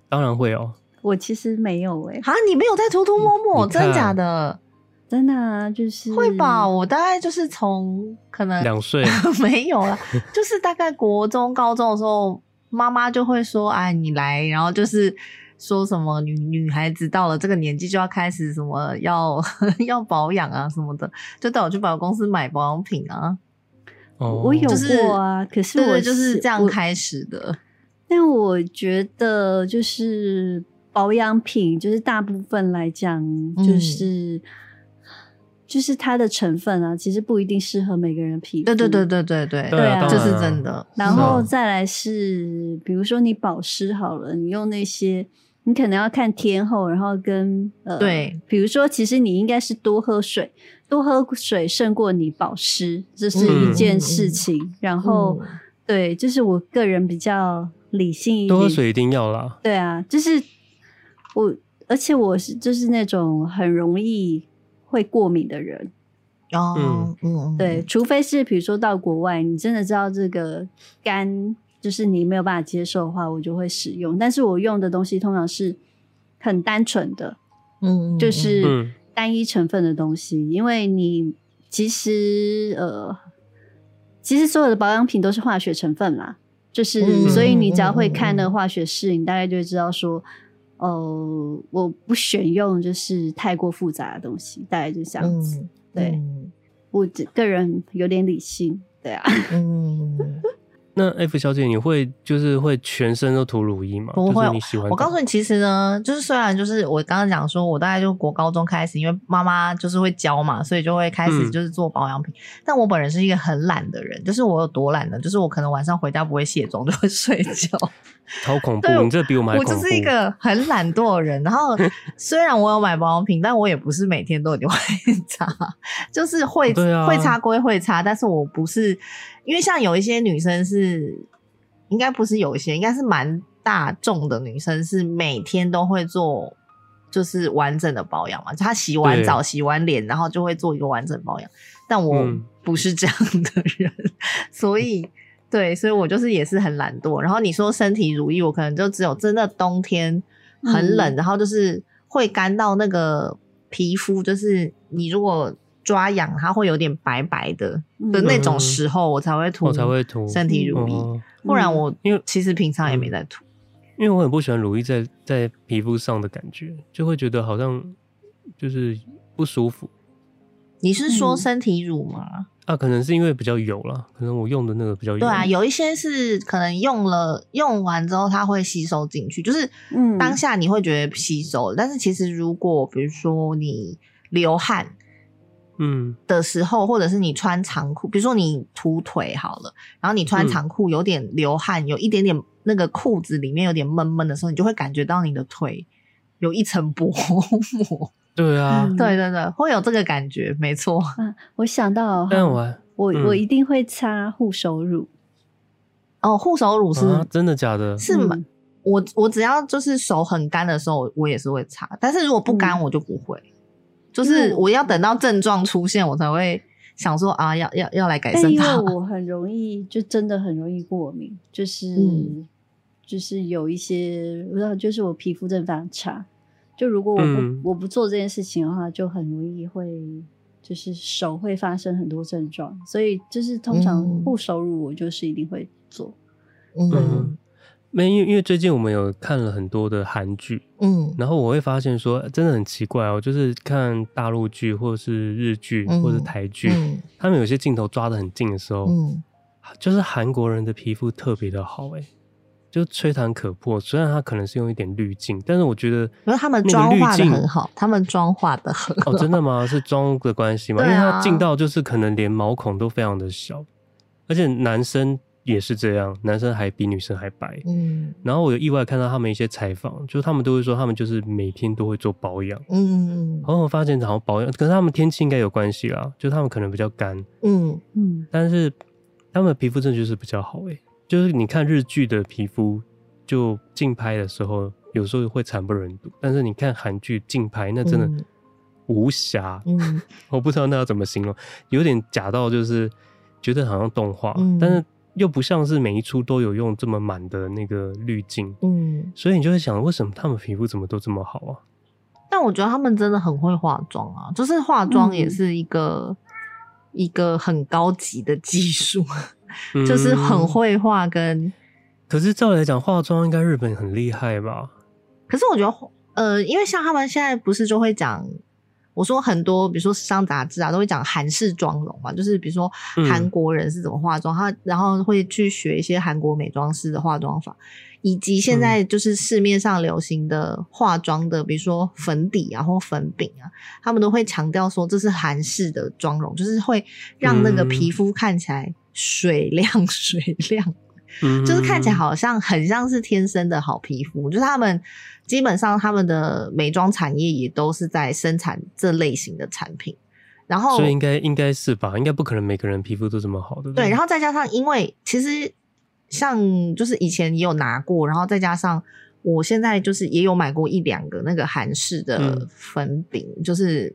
S3: 当然会哦。
S1: 我其实没有哎、欸，
S2: 啊，你没有在偷偷摸摸，真的假的？
S1: 真的啊，就是
S2: 会吧？我大概就是从可能
S3: 两岁 *laughs*
S2: 没有了，就是大概国中、高中的时候，妈妈就会说：“哎，你来。”然后就是说什么女女孩子到了这个年纪就要开始什么要 *laughs* 要保养啊什么的，就带我去百货公司买保养品啊。
S1: 哦，我有过啊，可是我
S2: 就是这样开始的。
S1: 但我觉得就是。保养品就是大部分来讲，就是、嗯、就是它的成分啊，其实不一定适合每个人皮肤。
S2: 对对对对对对，对啊，这是真的。
S1: 然后再来是，比如说你保湿好了，你用那些，你可能要看天候，然后跟呃，
S2: 对，
S1: 比如说其实你应该是多喝水，多喝水胜过你保湿，这是一件事情。嗯、然后、嗯、对，就是我个人比较。理性一点。
S3: 多喝水一定要啦。
S1: 对啊，就是我，而且我是就是那种很容易会过敏的人。
S2: 哦，嗯嗯，
S1: 对，除非是比如说到国外，你真的知道这个干就是你没有办法接受的话，我就会使用。但是我用的东西通常是很单纯的，嗯，就是单一成分的东西，嗯、因为你其实呃。其实所有的保养品都是化学成分啦，就是、嗯、所以你只要会看那个化学式，嗯、你大概就会知道说，哦、呃，我不选用就是太过复杂的东西，大概就这样子。嗯、对、嗯、我个人有点理性，对啊。*laughs* 嗯
S3: 那 F 小姐，你会就是会全身都涂乳液吗？
S2: 不会，
S3: 你喜欢。
S2: 我告诉你，其实呢，就是虽然就是我刚刚讲说，我大概就国高中开始，因为妈妈就是会教嘛，所以就会开始就是做保养品。嗯、但我本人是一个很懒的人，就是我有多懒呢？就是我可能晚上回家不会卸妆，就会 *laughs* 睡觉。
S3: 超恐怖！你这比我们还恐怖。
S2: 我就是一个很懒惰的人。然后 *laughs* 虽然我有买保养品，但我也不是每天都一定会擦，就是会、啊、会擦归会擦，但是我不是。因为像有一些女生是，应该不是有一些，应该是蛮大众的女生是每天都会做，就是完整的保养嘛。她洗完澡、洗完脸，然后就会做一个完整保养。但我不是这样的人，嗯、*laughs* 所以对，所以我就是也是很懒惰。然后你说身体如意，我可能就只有真的冬天很冷，嗯、然后就是会干到那个皮肤，就是你如果。抓痒，它会有点白白的的那种时候，我才会涂，我才会涂身体乳液。不然我因为其实平常也没在涂，
S3: 因为我很不喜欢乳液在在皮肤上的感觉，就会觉得好像就是不舒服。
S2: 你是说身体乳吗？
S3: 啊，可能是因为比较油了，可能我用的那个比较油。
S2: 对啊，有一些是可能用了用完之后它会吸收进去，就是嗯，当下你会觉得吸收，但是其实如果比如说你流汗。嗯的时候，或者是你穿长裤，比如说你涂腿好了，然后你穿长裤有点流汗，嗯、有一点点那个裤子里面有点闷闷的时候，你就会感觉到你的腿有一层薄膜。
S3: 对啊，
S2: 对对对，会有这个感觉，没错。
S1: 嗯，我想到，我我我一定会擦护手乳。
S2: 哦，护手乳是、啊、
S3: 真的假的？
S2: 是吗？嗯、我我只要就是手很干的时候，我也是会擦，但是如果不干，我就不会。嗯就是我要等到症状出现，我才会想说啊，要要要来改善它。因
S1: 为我很容易，就真的很容易过敏，就是、嗯、就是有一些，不知道，就是我皮肤真的非常差。就如果我不、嗯、我不做这件事情的话，就很容易会就是手会发生很多症状。所以就是通常护手乳我就是一定会做。
S3: 嗯。嗯没，因为因为最近我们有看了很多的韩剧，嗯，然后我会发现说，真的很奇怪哦，就是看大陆剧或者是日剧或者是台剧，他们有些镜头抓的很近的时候，嗯，就是韩国人的皮肤特别的好，哎，就吹弹可破。虽然他可能是用一点滤镜，但是我觉得，
S2: 因为他们妆化的很好，他们妆化的很好。
S3: 哦，真的吗？是妆的关系吗？啊、因为他近到就是可能连毛孔都非常的小，而且男生。也是这样，男生还比女生还白。嗯，然后我有意外看到他们一些采访，就是他们都会说他们就是每天都会做保养。嗯，然后我发现好像保养，可是他们天气应该有关系啦，就他们可能比较干。嗯嗯，但是他们的皮肤真的就是比较好诶，就是你看日剧的皮肤，就近拍的时候有时候会惨不忍睹，但是你看韩剧近拍那真的无瑕。嗯，*laughs* 我不知道那要怎么形容，有点假到就是觉得好像动画，嗯、但是。又不像是每一出都有用这么满的那个滤镜，嗯，所以你就会想，为什么他们皮肤怎么都这么好啊？
S2: 但我觉得他们真的很会化妆啊，就是化妆也是一个、嗯、一个很高级的技术，嗯、*laughs* 就是很会化跟。
S3: 可是照理来讲，化妆应该日本很厉害吧？
S2: 可是我觉得，呃，因为像他们现在不是就会讲。我说很多，比如说时尚杂志啊，都会讲韩式妆容嘛，就是比如说韩国人是怎么化妆，他、嗯、然后会去学一些韩国美妆师的化妆法，以及现在就是市面上流行的化妆的，比如说粉底啊或粉饼啊，他们都会强调说这是韩式的妆容，就是会让那个皮肤看起来水亮 *laughs* 水亮。就是看起来好像很像是天生的好皮肤，就是他们基本上他们的美妆产业也都是在生产这类型的产品，然后
S3: 所以应该应该是吧，应该不可能每个人皮肤都这么好的。
S2: 对，然后再加上因为其实像就是以前也有拿过，然后再加上我现在就是也有买过一两个那个韩式的粉饼，嗯、就是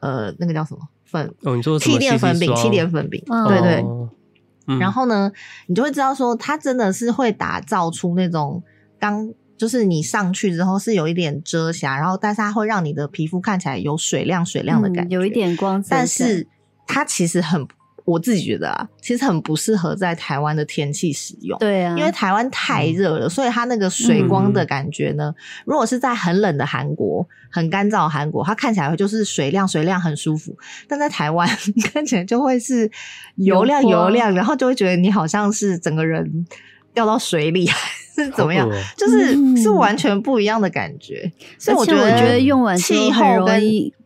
S2: 呃那个叫什么粉
S3: 哦，你说
S2: 气垫粉饼，气垫粉饼，
S1: 哦、
S2: 对对。
S3: 嗯、
S2: 然后呢，你就会知道说，它真的是会打造出那种刚就是你上去之后是有一点遮瑕，然后但是它会让你的皮肤看起来有水亮水亮的感觉，
S1: 嗯、有一点光泽。
S2: 但是它其实很。我自己觉得啊，其实很不适合在台湾的天气使用。
S1: 对啊，
S2: 因为台湾太热了，嗯、所以它那个水光的感觉呢，嗯、如果是在很冷的韩国、很干燥的韩国，它看起来就是水亮水亮，很舒服。但在台湾 *laughs* 看起来就会是油亮油亮，然后就会觉得你好像是整个人掉到水里，还是怎么样？哦、就是是完全不一样的感觉。所以我觉得，
S1: 我觉得用完
S2: 气候跟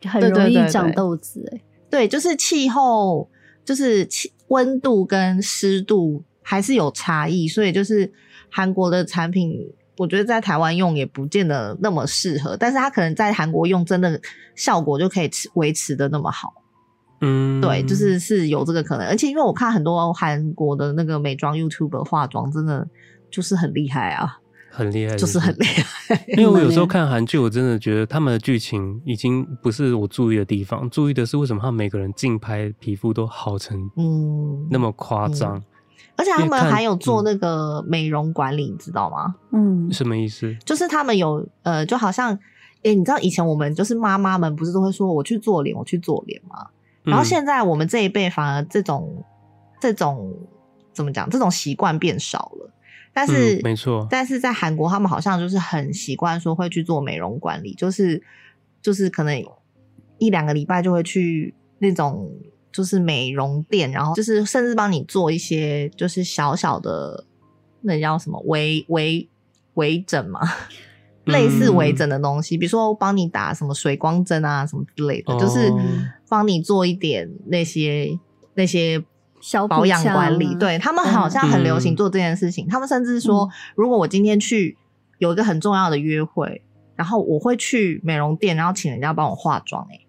S1: 很容易长痘子。哎，
S2: 对，就是气候。就是气温度跟湿度还是有差异，所以就是韩国的产品，我觉得在台湾用也不见得那么适合，但是它可能在韩国用真的效果就可以持维持的那么好。
S3: 嗯，
S2: 对，就是是有这个可能，而且因为我看很多韩国的那个美妆 YouTuber 化妆，真的就是很厉害啊。
S3: 很厉害，
S2: 就是很 *laughs* *laughs* 厉害。
S3: 因为我有时候看韩剧，我真的觉得他们的剧情已经不是我注意的地方，注意的是为什么他们每个人竞拍皮肤都好成嗯那么夸张，
S2: 嗯嗯，而且他们还有做那个美容管理，嗯、你知道吗？
S1: 嗯，
S3: 什么意思？
S2: 就是他们有呃，就好像哎、欸，你知道以前我们就是妈妈们不是都会说我去做脸，我去做脸吗？然后现在我们这一辈反而这种这种怎么讲？这种习惯变少了。但是，
S3: 嗯、没错，
S2: 但是在韩国，他们好像就是很习惯说会去做美容管理，就是就是可能一两个礼拜就会去那种就是美容店，然后就是甚至帮你做一些就是小小的那叫什么微微微整嘛，嗯、*laughs* 类似微整的东西，比如说帮你打什么水光针啊什么之类的，哦、就是帮你做一点那些那些。保养管理，对，他们好像很流行做这件事情。嗯、他们甚至说，如果我今天去有一个很重要的约会，然后我会去美容店，然后请人家帮我化妆、欸，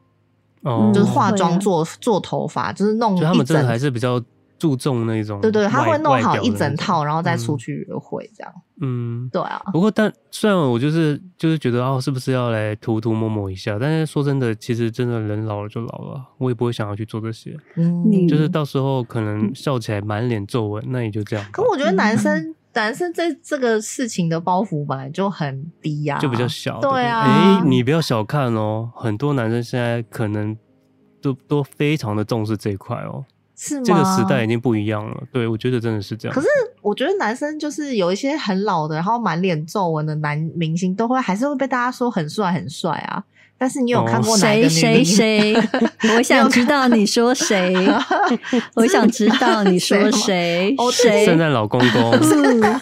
S2: 哎、
S3: 哦，
S2: 就是化妆、做做头发，就是弄。
S3: 他们真的还是比较。注重那种
S2: 对对，他会弄好一整套，然后再出去约会这样。
S3: 嗯，
S2: 对啊。
S3: 不过，但虽然我就是就是觉得哦，是不是要来涂涂抹抹一下？但是说真的，其实真的人老了就老了，我也不会想要去做这些。嗯，就是到时候可能笑起来满脸皱纹，那也就这样。
S2: 可我觉得男生男生在这个事情的包袱本来就很低呀，
S3: 就比较小。
S2: 对啊。
S3: 哎，你不要小看哦，很多男生现在可能都都非常的重视这一块哦。
S2: 是吗？
S3: 这个时代已经不一样了，对，我觉得真的是这样。
S2: 可是我觉得男生就是有一些很老的，然后满脸皱纹的男明星，都会还是会被大家说很帅很帅啊。但是你有看过？
S1: 谁谁 *laughs* 谁？*laughs* 我想知道你说谁？我想知道你说谁？谁？
S3: 圣诞老公公。*laughs*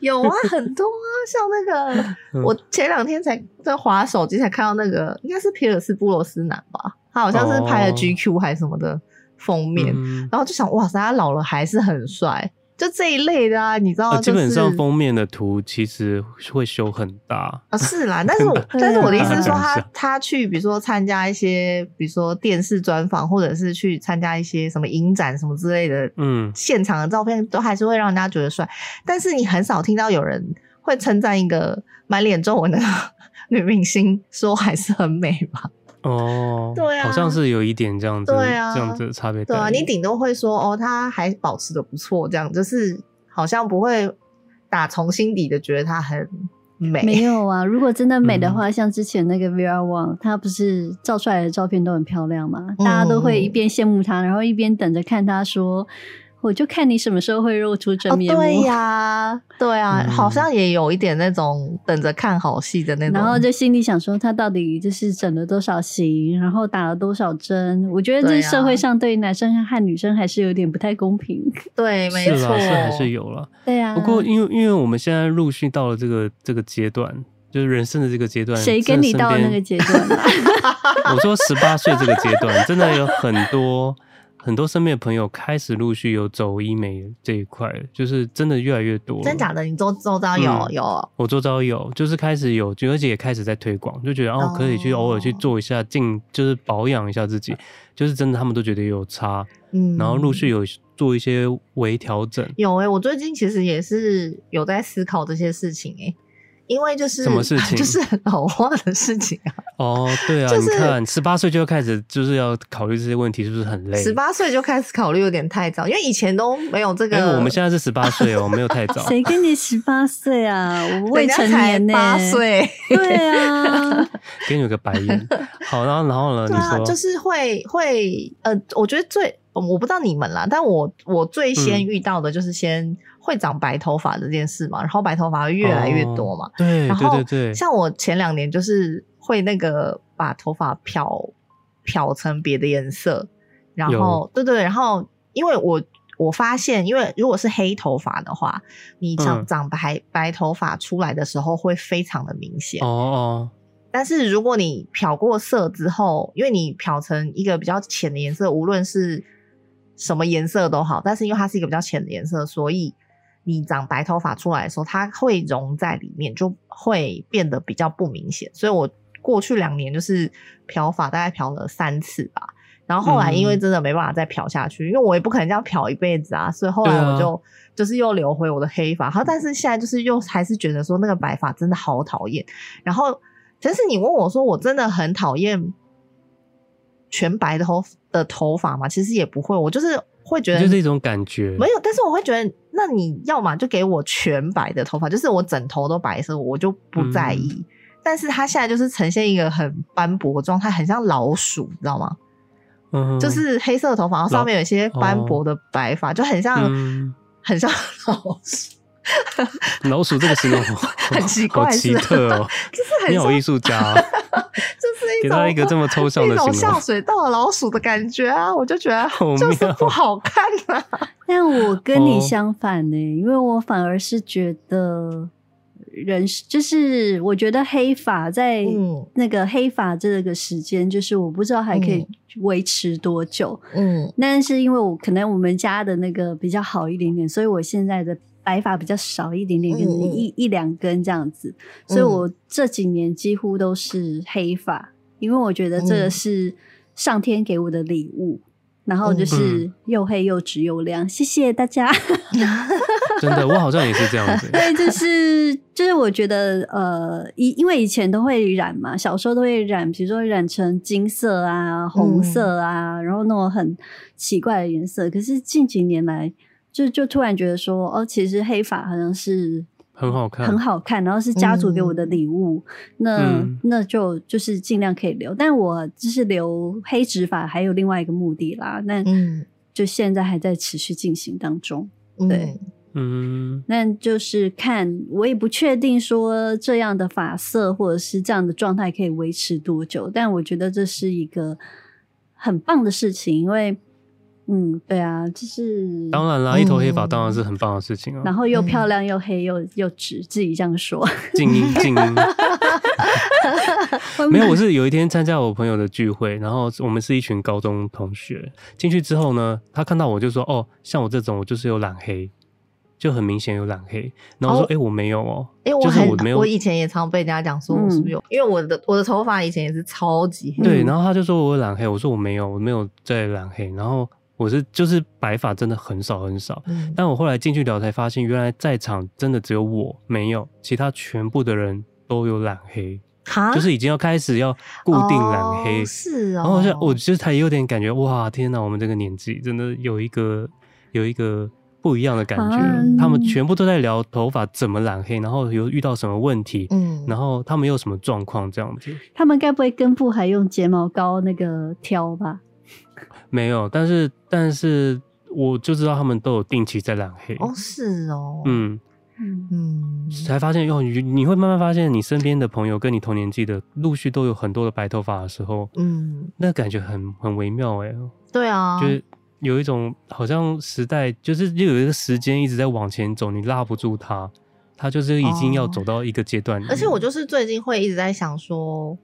S2: 有啊，很多啊，像那个，我前两天才在滑手机才看到那个，应该是皮尔斯布鲁斯南吧？他好像是拍了 GQ 还是什么的。封面，嗯、然后就想，哇塞，他老了还是很帅，就这一类的啊，你知道、就是？
S3: 基本上封面的图其实会修很大。
S2: 啊，是啦，*laughs* 但是我但是我的意思是说他，他他去比如说参加一些，比如说电视专访，或者是去参加一些什么影展什么之类的，嗯，现场的照片都还是会让人家觉得帅，但是你很少听到有人会称赞一个满脸皱纹的 *laughs* 女明星，说还是很美吧。
S3: 哦，
S2: 对啊，
S3: 好像是有一点这样子，
S2: 对啊，
S3: 这样子的差别。
S2: 对啊，你顶多会说哦，他还保持的不错，这样就是好像不会打从心底的觉得他很美。
S1: 没有啊，如果真的美的话，嗯、像之前那个 Vera Wang，他不是照出来的照片都很漂亮吗？大家都会一边羡慕他，然后一边等着看他说。我就看你什么时候会露出真面目。
S2: 哦、对呀，对啊，嗯、好像也有一点那种等着看好戏的那种。
S1: 然后就心里想说，他到底就是整了多少型，然后打了多少针？我觉得这社会上对男生和女生还是有点不太公平。*laughs*
S2: 对，没错，
S3: 是，是还是有了。
S1: 对呀、啊。
S3: 不过，因为因为我们现在陆续到了这个这个阶段，就是人生的这个阶段。
S1: 谁跟你到那个阶段？*laughs*
S3: 我说十八岁这个阶段，真的有很多。很多身边的朋友开始陆续有走医美这一块，就是真的越来越多。
S2: 真假的？你周周遭有、嗯、有？
S3: 我周遭有，就是开始有，而且也开始在推广，就觉得哦，可以去偶尔去做一下，进就是保养一下自己，就是真的他们都觉得有差。嗯，然后陆续有做一些微调整？
S2: 有诶、欸，我最近其实也是有在思考这些事情诶、欸。因为就是
S3: 什么事情，
S2: 就是老化的事情啊。*laughs*
S3: 哦，对啊，就是、你看，十八岁就开始就是要考虑这些问题，是不是很累？
S2: 十八岁就开始考虑有点太早，因为以前都没有这个。
S3: 因为我们现在是十八岁哦，没有太早。*laughs*
S1: 谁跟你十八岁啊？我未成年呢。
S2: 八岁。*laughs*
S1: 对啊。
S3: 给你有个白眼。好，然后然后呢？
S2: 对啊，就是会会呃，我觉得最我不知道你们啦，但我我最先遇到的就是先。嗯会长白头发这件事嘛，然后白头发会越来越多嘛。
S3: 哦、对，
S2: 然后
S3: 对对对，
S2: 像我前两年就是会那个把头发漂漂成别的颜色，然后对对，然后因为我我发现，因为如果是黑头发的话，你长长白、嗯、白头发出来的时候会非常的明显哦哦。但是如果你漂过色之后，因为你漂成一个比较浅的颜色，无论是什么颜色都好，但是因为它是一个比较浅的颜色，所以。你长白头发出来的时候，它会融在里面，就会变得比较不明显。所以我过去两年就是漂发，大概漂了三次吧。然后后来因为真的没办法再漂下去，嗯、因为我也不可能这样漂一辈子啊。所以后来我就、啊、就是又留回我的黑发。好，但是现在就是又还是觉得说那个白发真的好讨厌。然后，但是你问我说，我真的很讨厌全白的头的头发吗？其实也不会，我就是。会觉得
S3: 就是一种感觉，
S2: 没有，但是我会觉得，那你要么就给我全白的头发，就是我整头都白色，我就不在意。嗯、但是它现在就是呈现一个很斑驳的状态，很像老鼠，你知道吗？嗯，就是黑色的头发，然后上面有一些斑驳的白发，就很像，嗯、很像 *laughs* 老鼠。*laughs*
S3: 老鼠这个形容 *laughs*
S2: 很奇怪，
S3: 好奇特哦，*laughs*
S2: 就是很
S3: 有艺术家。
S2: 就是一种
S3: 给他一个这么抽象的形容，
S2: 下水道的老鼠的感觉啊，我就觉得就是不好看啊。
S1: 但我跟你相反呢、欸，因为我反而是觉得人就是我觉得黑发在那个黑发这个时间，就是我不知道还可以维持多久。嗯，但是因为我可能我们家的那个比较好一点点，所以我现在的。白发比较少一点点，可能一一两根这样子，嗯，所以我这几年几乎都是黑发，因为我觉得这个是上天给我的礼物，嗯，然后就是又黑又直又亮，谢谢大家。*laughs*
S3: 真的，我好像也是这样子。*laughs*
S1: 对，就是就是我觉得呃，因因为以前都会染嘛，小时候都会染，比如说染成金色啊、红色啊，嗯，然后那种很奇怪的颜色，可是近几年来。就就突然觉得说，哦，其实黑发好像是
S3: 很好看，
S1: 很好看，然后是家族给我的礼物，嗯、那、嗯、那就就是尽量可以留。但我就是留黑直发，还有另外一个目的啦。那就现在还在持续进行当中。对，嗯，那就是看，我也不确定说这样的发色或者是这样的状态可以维持多久。但我觉得这是一个很棒的事情，因为。嗯，对啊，就是
S3: 当然啦，一头黑发当然是很棒的事情啊。
S1: 然后又漂亮又黑又又直，自己这样说。
S3: 静音静音。*laughs* 没有，我是有一天参加我朋友的聚会，然后我们是一群高中同学进去之后呢，他看到我就说：“哦，像我这种，我就是有染黑，就很明显有染黑。”然后我说：“哎、哦欸，我没有哦，哎、欸，就是我没有。”我
S2: 以前也常被人家讲说我是不是有，嗯、因为我的我的头发以前也是超级黑。
S3: 对，然后他就说我有染黑，我说我没有，我没有在染黑，然后。我是就是白发真的很少很少，嗯，但我后来进去聊才发现，原来在场真的只有我没有，其他全部的人都有染黑，就是已经要开始要固定染黑，哦是哦。然后我就我其实才有点感觉，哇，天哪，我们这个年纪真的有一个有一个不一样的感觉，嗯，他们全部都在聊头发怎么染黑，然后有遇到什么问题，嗯，然后他们有什么状况这样子。
S1: 他们该不会根部还用睫毛膏那个挑吧？*laughs*
S3: 没有，但是但是我就知道他们都有定期在染黑
S2: 哦，是哦，
S3: 嗯嗯。嗯，才发现哟，你你会慢慢发现，你身边的朋友跟你同年纪的，陆续都有很多的白头发的时候，嗯，那感觉很很微妙哎，
S2: 对啊，
S3: 就是有一种好像时代，就是又有一个时间一直在往前走，你拉不住它，它就是已经要走到一个阶段，哦，
S2: 而且我就是最近会一直在想说，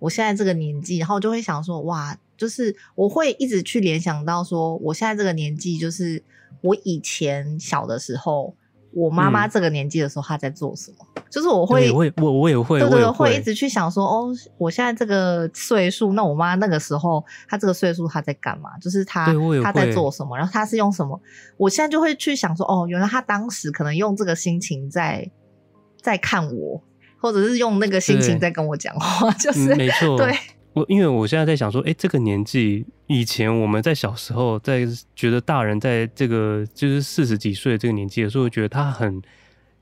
S2: 我现在这个年纪，然后就会想说，哇。就是我会一直去联想到说，我现在这个年纪，就是我以前小的时候我妈妈这个年纪的时候她在做什么，就是我会，
S3: 我也我我也会，
S2: 对对对，
S3: 会
S2: 一直去想说，哦，我现在这个岁数，那我妈那个时候她这个岁数她在干嘛？就是她她在做什么？然后她是用什么？我现在就会去想说，哦，原来她当时可能用这个心情在在看我，或者是用那个心情在跟我讲话，*laughs* 就是、
S3: 嗯、没错，
S2: 对。
S3: 我因为我现在在想说，哎、欸，这个年纪以前我们在小时候，在觉得大人在这个就是四十几岁这个年纪的时候，觉得他很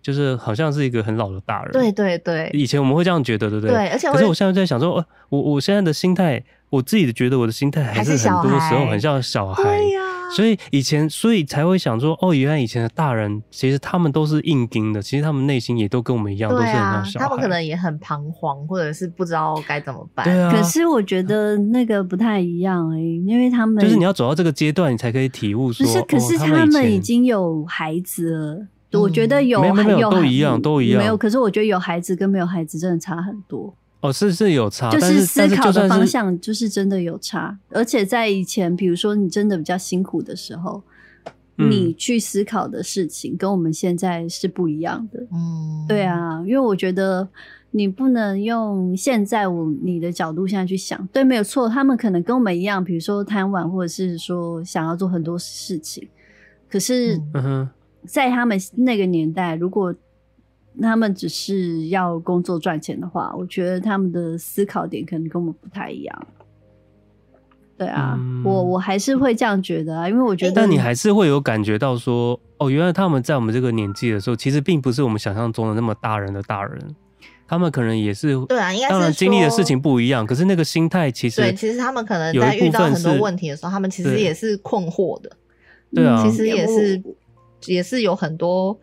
S3: 就是好像是一个很老的大人。
S2: 对对对，
S3: 以前我们会这样觉得，对不对？
S2: 对，而且
S3: 可是我现在在想说，呃、我我现在的心态，我自己的觉得我的心态还是很多时候很像小孩。对呀。所以以前，所以才会想说，哦，原来以前的大人其实他们都是硬钉的，其实他们内心也都跟我们一样，啊、都是很像小孩。
S2: 他们可能也很彷徨，或者是不知道该怎么办。
S3: 对啊。
S1: 可是我觉得那个不太一样哎、欸，因为他们
S3: 就是你要走到这个阶段，你才可以体悟说，
S1: 不是，可是他们已经有孩子了。嗯、我觉得有，
S3: 没有，没，有都一样，都一样。
S1: 没有，可是我觉得有孩子跟没有孩子真的差很多。
S3: 哦，是是有差，
S1: 就是思考的方向就是真的有差。而且在以前，比如说你真的比较辛苦的时候。你去思考的事情跟我们现在是不一样的，
S2: 嗯，
S1: 对啊，因为我觉得你不能用现在我你的角度现在去想，对，没有错，他们可能跟我们一样，比如说贪玩，或者是说想要做很多事情，可是，在他们那个年代，如果他们只是要工作赚钱的话，我觉得他们的思考点可能跟我们不太一样。对啊，嗯、我我还是会这样觉得啊，因为我觉得，
S3: 但你还是会有感觉到说，哦，原来他们在我们这个年纪的时候，其实并不是我们想象中的那么大人的大人，他们可能也是，
S2: 对啊，应该是
S3: 当然经历的事情不一样，可是那个心态其实，
S2: 对，其实他们可能在遇到很多问题的时候，他们其实也是困惑的，
S3: 对啊，
S2: 其实也是也是有很多。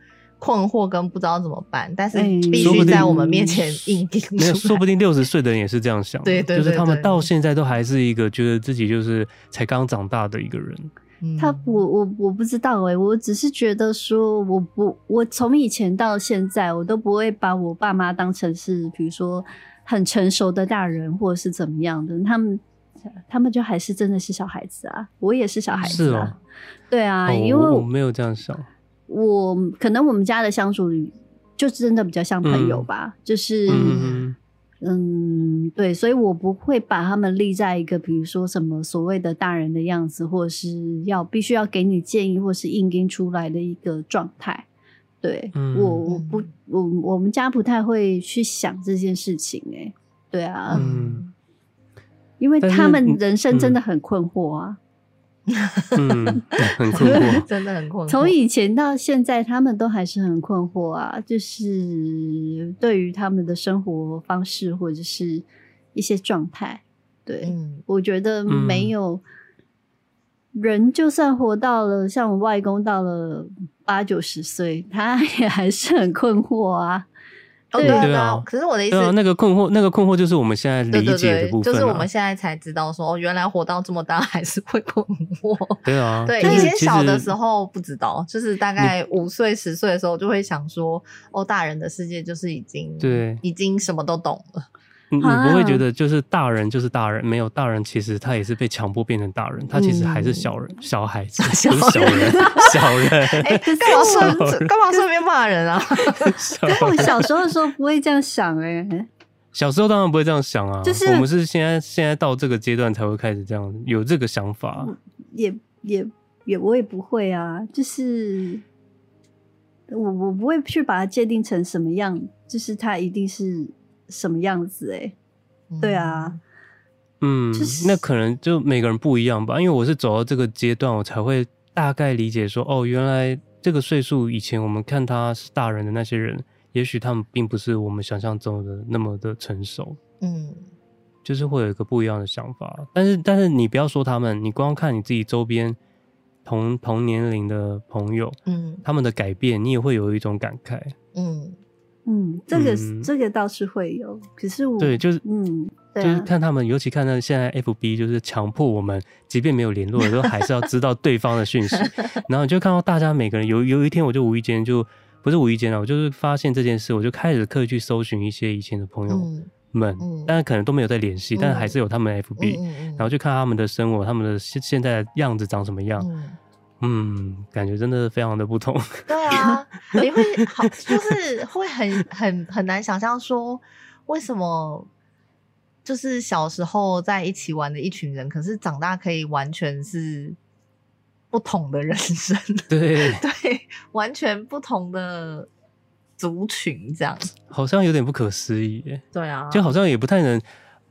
S2: 困惑跟不知道怎么办，但是必须在我们面前硬顶、嗯。
S3: 没有，说不定六十岁的人也是这样想。
S2: 对
S3: 就是他们到现在都还是一个觉得自己就是才刚长大的一个人。
S1: 他，我我我不知道哎、欸，我只是觉得说，我不，我从以前到现在，我都不会把我爸妈当成是，比如说很成熟的大人，或者是怎么样的。他们，他们就还是真的是小孩子啊，我也是小孩子啊。哦、对啊，哦、因为我，
S3: 我没有这样想。
S1: 我可能我们家的相处就真的比较像朋友吧，嗯、就是嗯，嗯，对，所以我不会把他们立在一个比如说什么所谓的大人的样子，或者是要必须要给你建议，或是硬钉出来的一个状态。对、嗯、我，我不，我我们家不太会去想这件事情、欸。哎，对啊，
S3: 嗯，
S1: 因为他们人生真的很困惑啊。
S3: 嗯，*laughs* 很困惑，
S2: 真的很困惑。
S1: 从以前到现在，他们都还是很困惑啊，就是对于他们的生活方式或者是一些状态。对，嗯，我觉得没有人，就算活到了像我外公到了八九十岁，他也还是很困惑啊。
S2: 对啊，对啊，可是我的意思，
S3: 啊、那个困惑，那个困惑就是我们现在理解的部分，啊，
S2: 就是我们现在才知道说，哦，原来活到这么大还是会困惑。*laughs*
S3: 对啊，*laughs*
S2: 对，以前小的时候不知道，就是大概五岁十岁的时候就会想说，哦，大人的世界就是已经
S3: 对，
S2: 已经什么都懂了。
S3: 你不会觉得就是大人就是大人，没有大人，其实他也是被强迫变成大人，他其实还是小人、小孩子、*laughs* 小人、*laughs* 小人。
S2: 哎，干嘛说干嘛顺便骂人啊？*laughs*
S1: 我小时候的时候不会这样想哎，
S3: 小时候当然不会这样想啊，就是我们是现在现在到这个阶段才会开始这样有这个想法，
S1: 也也也我也不会啊，就是我我不会去把它界定成什么样，就是他一定是。什么样子哎、欸？对啊，
S3: 嗯，
S1: 就是、
S3: 那可能就每个人不一样吧。因为我是走到这个阶段，我才会大概理解说，哦，原来这个岁数以前我们看他是大人的那些人，也许他们并不是我们想象中的那么的成熟。
S2: 嗯，
S3: 就是会有一个不一样的想法。但是，但是你不要说他们，你光看你自己周边同同年龄的朋友，
S2: 嗯，
S3: 他们的改变，你也会有一种感慨。
S2: 嗯。
S1: 嗯，这个、嗯、这个倒是会有，可是我
S3: 对，就是
S1: 嗯，对啊、
S3: 就是看他们，尤其看到现在 FB，就是强迫我们，即便没有联络的时候，还是要知道对方的讯息。*laughs* 然后你就看到大家每个人有有一天，我就无意间就不是无意间了，我就是发现这件事，我就开始刻意去搜寻一些以前的朋友们，但是、嗯、可能都没有在联系，嗯、但是还是有他们的 FB，、嗯、然后就看他们的生活，他们的现现在的样子长什么样。
S2: 嗯
S3: 嗯，感觉真的非常的不同。*laughs*
S2: 对啊，你会好，就是会很很很难想象说，为什么就是小时候在一起玩的一群人，可是长大可以完全是不同的人生。*laughs*
S3: 对
S2: 对，完全不同的族群，这样
S3: 好像有点不可思议耶。
S2: 对啊，
S3: 就好像也不太能，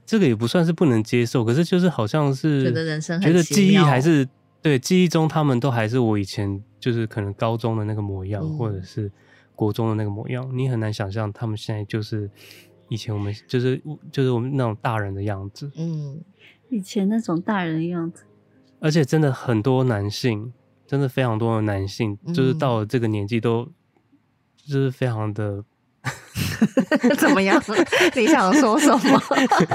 S3: 这个也不算是不能接受，可是就是好像是
S2: 觉得人生很
S3: 觉得记忆还是。对，记忆中他们都还是我以前就是可能高中的那个模样，嗯、或者是国中的那个模样。你很难想象他们现在就是以前我们就是就是我们那种大人的样子。
S2: 嗯，
S1: 以前那种大人的样子。
S3: 而且真的很多男性，真的非常多的男性，嗯、就是到了这个年纪都就是非常的。*laughs*
S2: 怎么样？*laughs* 你想说什么？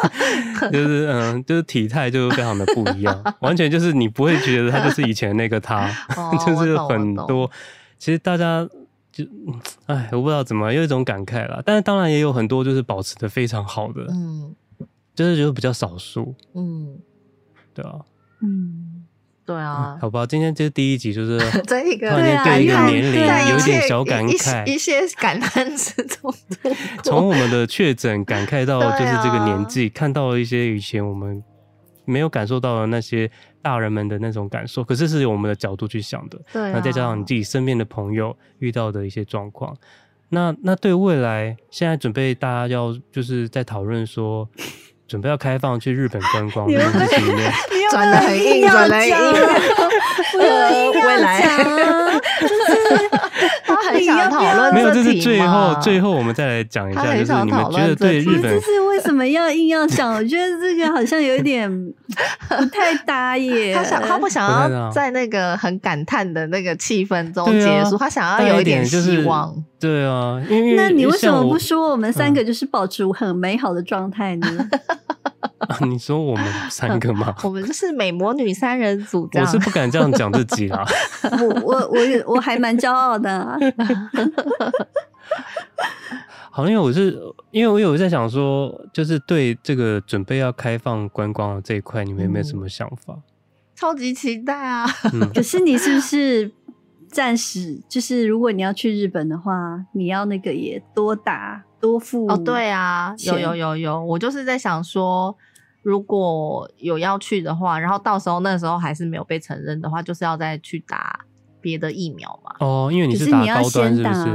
S2: *laughs*
S3: 就是嗯，就是体态就非常的不一样，完全就是你不会觉得他就是以前那个他，
S2: 哦、
S3: 就是很多。其实大家就哎，我不知道怎么有一种感慨啦。但是当然也有很多就是保持的非常好的，
S2: 嗯，
S3: 就是觉得比较少数，
S2: 嗯，
S3: 对啊，
S1: 嗯。
S2: 对啊、
S3: 嗯，好吧，今天这第一集就是 *laughs*
S2: 这一个
S3: 对一个年龄有一点小感慨，
S2: 一些感叹之中，
S3: 从我们的确诊感慨到 *laughs* 就是这个年纪，啊、看到了一些以前我们没有感受到的那些大人们的那种感受，可是是由我们的角度去想的。
S2: 对、啊，
S3: 那再加上你自己身边的朋友遇到的一些状况，那那对未来现在准备大家要就是在讨论说。准备要开放去日本观光的事情
S2: 转的很硬，转的硬。呃，未来他很想讨论，
S3: 没有，这是最后最后我们再来讲一下，就是你们觉得对日本，
S1: 就是为什么要硬要讲？我觉得这个好像有一点不太搭耶。
S2: 他想，他不想要在那个很感叹的那个气氛中结束，他想要有一点希望。
S3: 对啊，因为
S1: 那你为什么不说我们三个就是保持很美好的状态呢？
S3: 啊、*laughs* 你说我们三个吗？*laughs*
S2: 我们就是美魔女三人组。
S3: 我是不敢这样讲自己啦。*laughs*
S1: 我我我我还蛮骄傲的、啊。
S3: 好，因为我是因为我有在想说，就是对这个准备要开放观光的这一块，你们有没有什么想法？嗯、
S2: 超级期待啊！
S3: 嗯、
S1: 可是你是不是？暂时就是，如果你要去日本的话，你要那个也多打多付
S2: 哦。对啊，有有有有，我就是在想说，如果有要去的话，然后到时候那时候还是没有被承认的话，就是要再去打别的疫苗嘛。
S3: 哦，因为你是打高端是不是？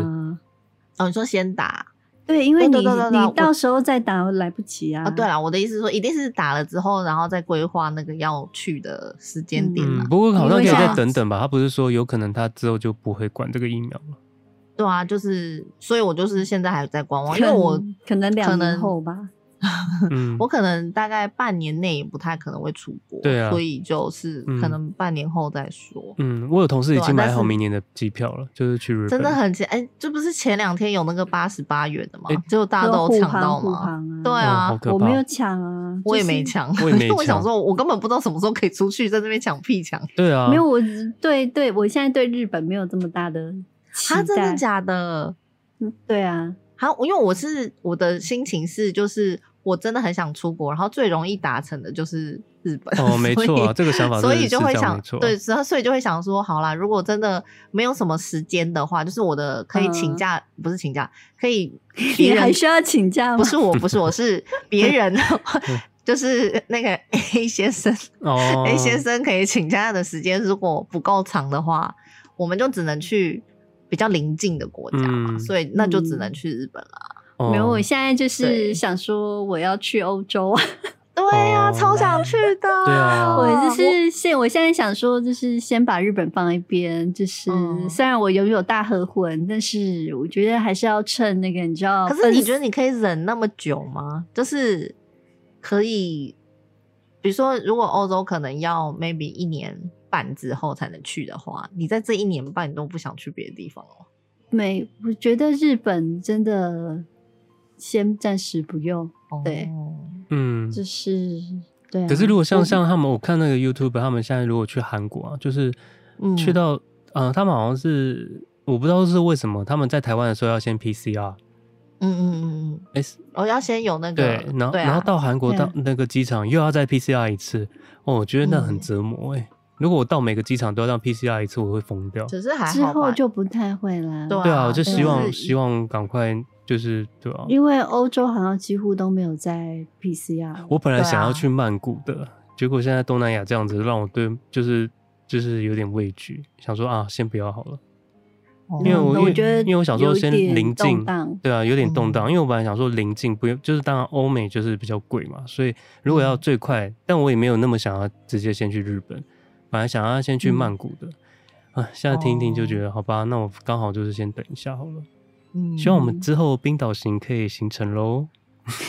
S2: 哦，你说先打。
S1: 对，因为你你到时候再打来不及啊。
S2: 啊，对了，我的意思是说，一定是打了之后，然后再规划那个要去的时间点嘛。
S3: 不过好像可以再等等吧。他不是说有可能他之后就不会管这个疫苗了？
S2: 对啊，就是，所以我就是现在还在观望，因为我
S1: 可能两年后吧。*laughs*
S3: 嗯，
S2: 我可能大概半年内也不太可能会出国，
S3: 对啊，
S2: 所以就是可能半年后再说。
S3: 嗯，我有同事已经买好明年的机票了，就是去日本。
S2: 真的很前哎，这不是前两天有那个八十八元的吗？结果大家都抢到吗？对啊，
S1: 我没有抢啊，
S2: 我也没抢，
S3: 我也没抢。
S2: 我想说，我根本不知道什么时候可以出去，在这边抢屁抢。
S3: 对啊，*laughs*
S1: 没有，我对对，我现在对日本没有这么大的期待。
S2: 真的假的？
S1: 嗯，对啊，
S2: 好，因为我是我的心情是就是。我真的很想出国，然后最容易达成的就是日本。
S3: 哦，*laughs* 没错啊，这个想法，
S2: 所以就会想，对，然后所以就会想说，好啦，如果真的没有什么时间的话，就是我的可以请假，不是请假，可以 *laughs* 别人
S1: 还需要请假吗？
S2: 不是我，不是我，是别人，*laughs* 就是那个 A 先生哦，A 先生可以请假的时间如果不够长的话，我们就只能去比较邻近的国家嘛，所以那就只能去日本了。
S1: 没有，我现在就是想说我要去欧洲。
S2: 对呀，超想去的。*laughs*
S3: 对啊，*laughs*
S1: 我就是现我现在想说，就是先把日本放一边。就是虽然我拥有大和魂，但是我觉得还是要趁那个，你知道。
S2: 可是你觉得你可以忍那么久吗？就是可以，比如说，如果欧洲可能要 maybe 一年半之后才能去的话，你在这一年半你都不想去别的地方哦？
S1: 没，我觉得日本真的。先暂时不用，对，
S3: 嗯，
S1: 就是对。
S3: 可是如果像像他们，我看那个 YouTube，他们现在如果去韩国啊，就是去到，嗯，他们好像是我不知道是为什么，他们在台湾的时候要先 PCR，
S2: 嗯嗯嗯嗯，哎，哦，要先有那个，
S3: 对，然后然后到韩国到那个机场又要再 PCR 一次，哦，我觉得那很折磨哎。如果我到每个机场都要让 PCR 一次，我会疯掉。
S2: 只是还好
S1: 之后就不太会啦。
S2: 对啊，
S3: 对啊，我就希望希望赶快就是对啊。
S1: 因为欧洲好像几乎都没有在 PCR。
S3: 我本来想要去曼谷的，结果现在东南亚这样子，让我对就是就是有点畏惧，想说啊，先不要好了。因为我
S1: 我觉得，
S3: 因为我想说先临近，对啊，有点动荡。
S2: 嗯、
S3: 因为我本来想说临近不用，就是当然欧美就是比较贵嘛，所以如果要最快，嗯、但我也没有那么想要直接先去日本，本来想要先去曼谷的。嗯、啊，现在听一听就觉得，哦、好吧，那我刚好就是先等一下好了。嗯，希望我们之后冰岛行可以形成喽。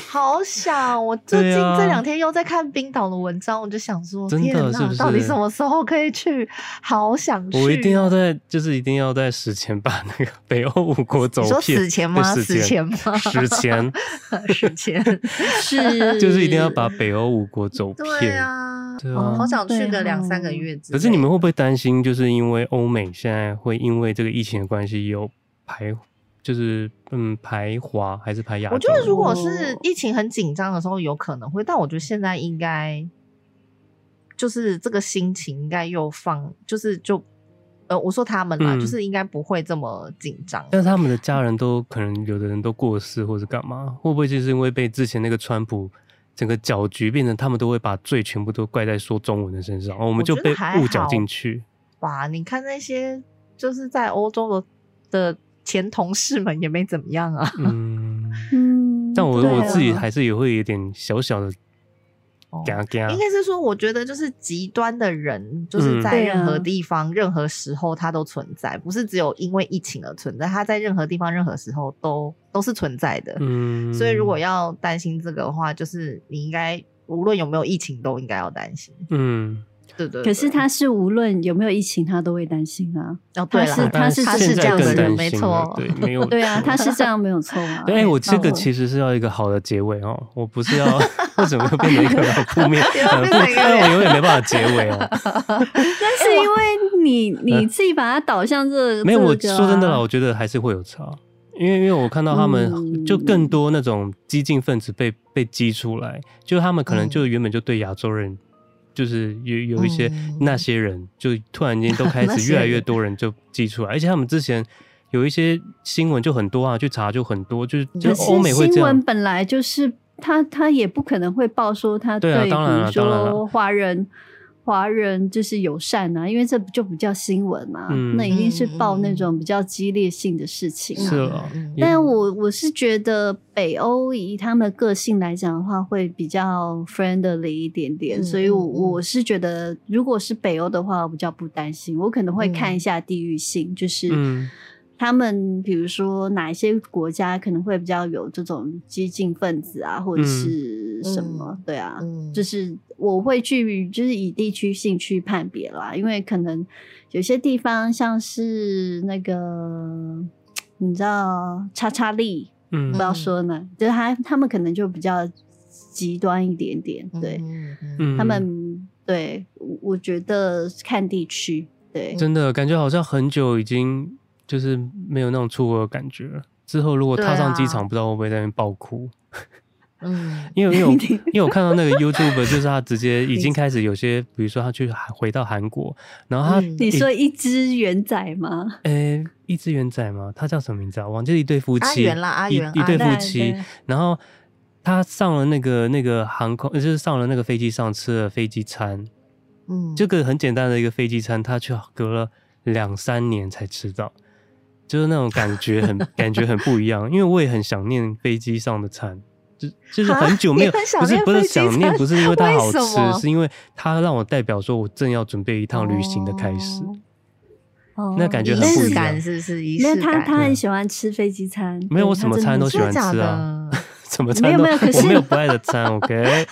S2: 好想！我最近这两天又在看冰岛的文章，啊、我就想说，
S3: 真的是不是？
S2: 到底什么时候可以去？好想去！
S3: 我一定要在，就是一定要在死前把那个北欧五国走遍。
S2: 你说死前吗？死前吗？
S3: 死前，*laughs*
S2: 死前 *laughs* 是，
S3: 就是一定要把北欧五国走遍。
S2: 对啊，
S3: 对啊，
S2: 好想去个两三个月。
S3: 可是你们会不会担心？就是因为欧美现在会因为这个疫情的关系有排。就是嗯，排华还是排亚洲？
S2: 我觉得如果是疫情很紧张的时候，有可能会，但我觉得现在应该就是这个心情应该又放，就是就呃，我说他们啦，嗯、就是应该不会这么紧张。
S3: 但是他们的家人都可能有的人都过世或者干嘛，会不会就是因为被之前那个川普整个搅局，变成他们都会把罪全部都怪在说中文的身上，我们就被误搅进去。
S2: 哇，你看那些就是在欧洲的的。前同事们也没怎么样啊，
S3: 嗯 *laughs* 嗯，但我我自己还是也会有点小小的。
S2: 应该是说，我觉得就是极端的人，就是在任何地方、任何时候他都存在，不是只有因为疫情而存在，他在任何地方、任何时候都都是存在的。嗯，所以如果要担心这个的话，就是你应该无论有没有疫情都应该要担心。嗯。对对，
S1: 可是他是无论有没有疫情，他都会担心啊。
S2: 哦，对
S1: 了，他是他是这样的人，没错，
S3: 对，没有，*laughs*
S1: 对啊，他是这样没有错啊。
S3: 对，我这个其实是要一个好的结尾哦，我不是要 *laughs* 为什么会变成一个负面，*laughs* 但我永远没办法结尾哦。
S1: 但是因为你你自己把它导向这，
S3: 没有，我说真的啦，我觉得还是会有差，因为因为我看到他们就更多那种激进分子被被激出来，就他们可能就原本就对亚洲人。就是有有一些那些人，嗯、就突然间都开始 *laughs* 越来越多人就寄出来，而且他们之前有一些新闻就很多啊，去查就很多，就是就欧美会这样。新闻
S1: 本来就是他他也不可能会报说他对，比如说华人。华人就是友善啊，因为这就不叫新闻嘛，嗯、那一定是报那种比较激烈性的事情。
S3: 是啊，
S1: 但我我是觉得北欧以他们的个性来讲的话，会比较 friendly 一点点，嗯、所以我我是觉得，如果是北欧的话，我比较不担心。我可能会看一下地域性，嗯、就是。嗯他们比如说哪一些国家可能会比较有这种激进分子啊，或者是什么？嗯、对啊，嗯、就是我会去就是以地区性去判别啦，因为可能有些地方像是那个你知道叉叉利，嗯，不要说呢，就是他他们可能就比较极端一点点，对，嗯、他们对，我觉得看地区，对，
S3: 真的感觉好像很久已经。就是没有那种出国的感觉了。之后如果踏上机场，不知道会不会在那边爆哭。嗯，*laughs* 因为因为 *laughs* 因为我看到那个 *laughs* YouTube，就是他直接已经开始有些，比如说他去回到韩国，然后他
S1: 你说一只元仔吗？
S3: 呃，一只元仔吗？他叫什么名字啊？忘记一对夫妻，
S2: 阿元啦，阿元，
S3: 一对夫妻。然后他上了那个那个航空，就是上了那个飞机上吃了飞机餐。嗯，这个很简单的一个飞机餐，他却隔了两三年才吃到。就是那种感觉很 *laughs* 感觉很不一样，因为我也很想念飞机上的餐，就就是很久没有，不是不是想念，不是因为它好吃，是因为它让我代表说我正要准备一趟旅行的开始，哦、那感觉很不一样，
S2: 是不是？
S1: 那他他很喜欢吃飞机餐，
S3: 没有我什么餐都喜欢吃啊，*laughs* 什么餐都没有，可是我没有不爱的餐，*laughs* OK？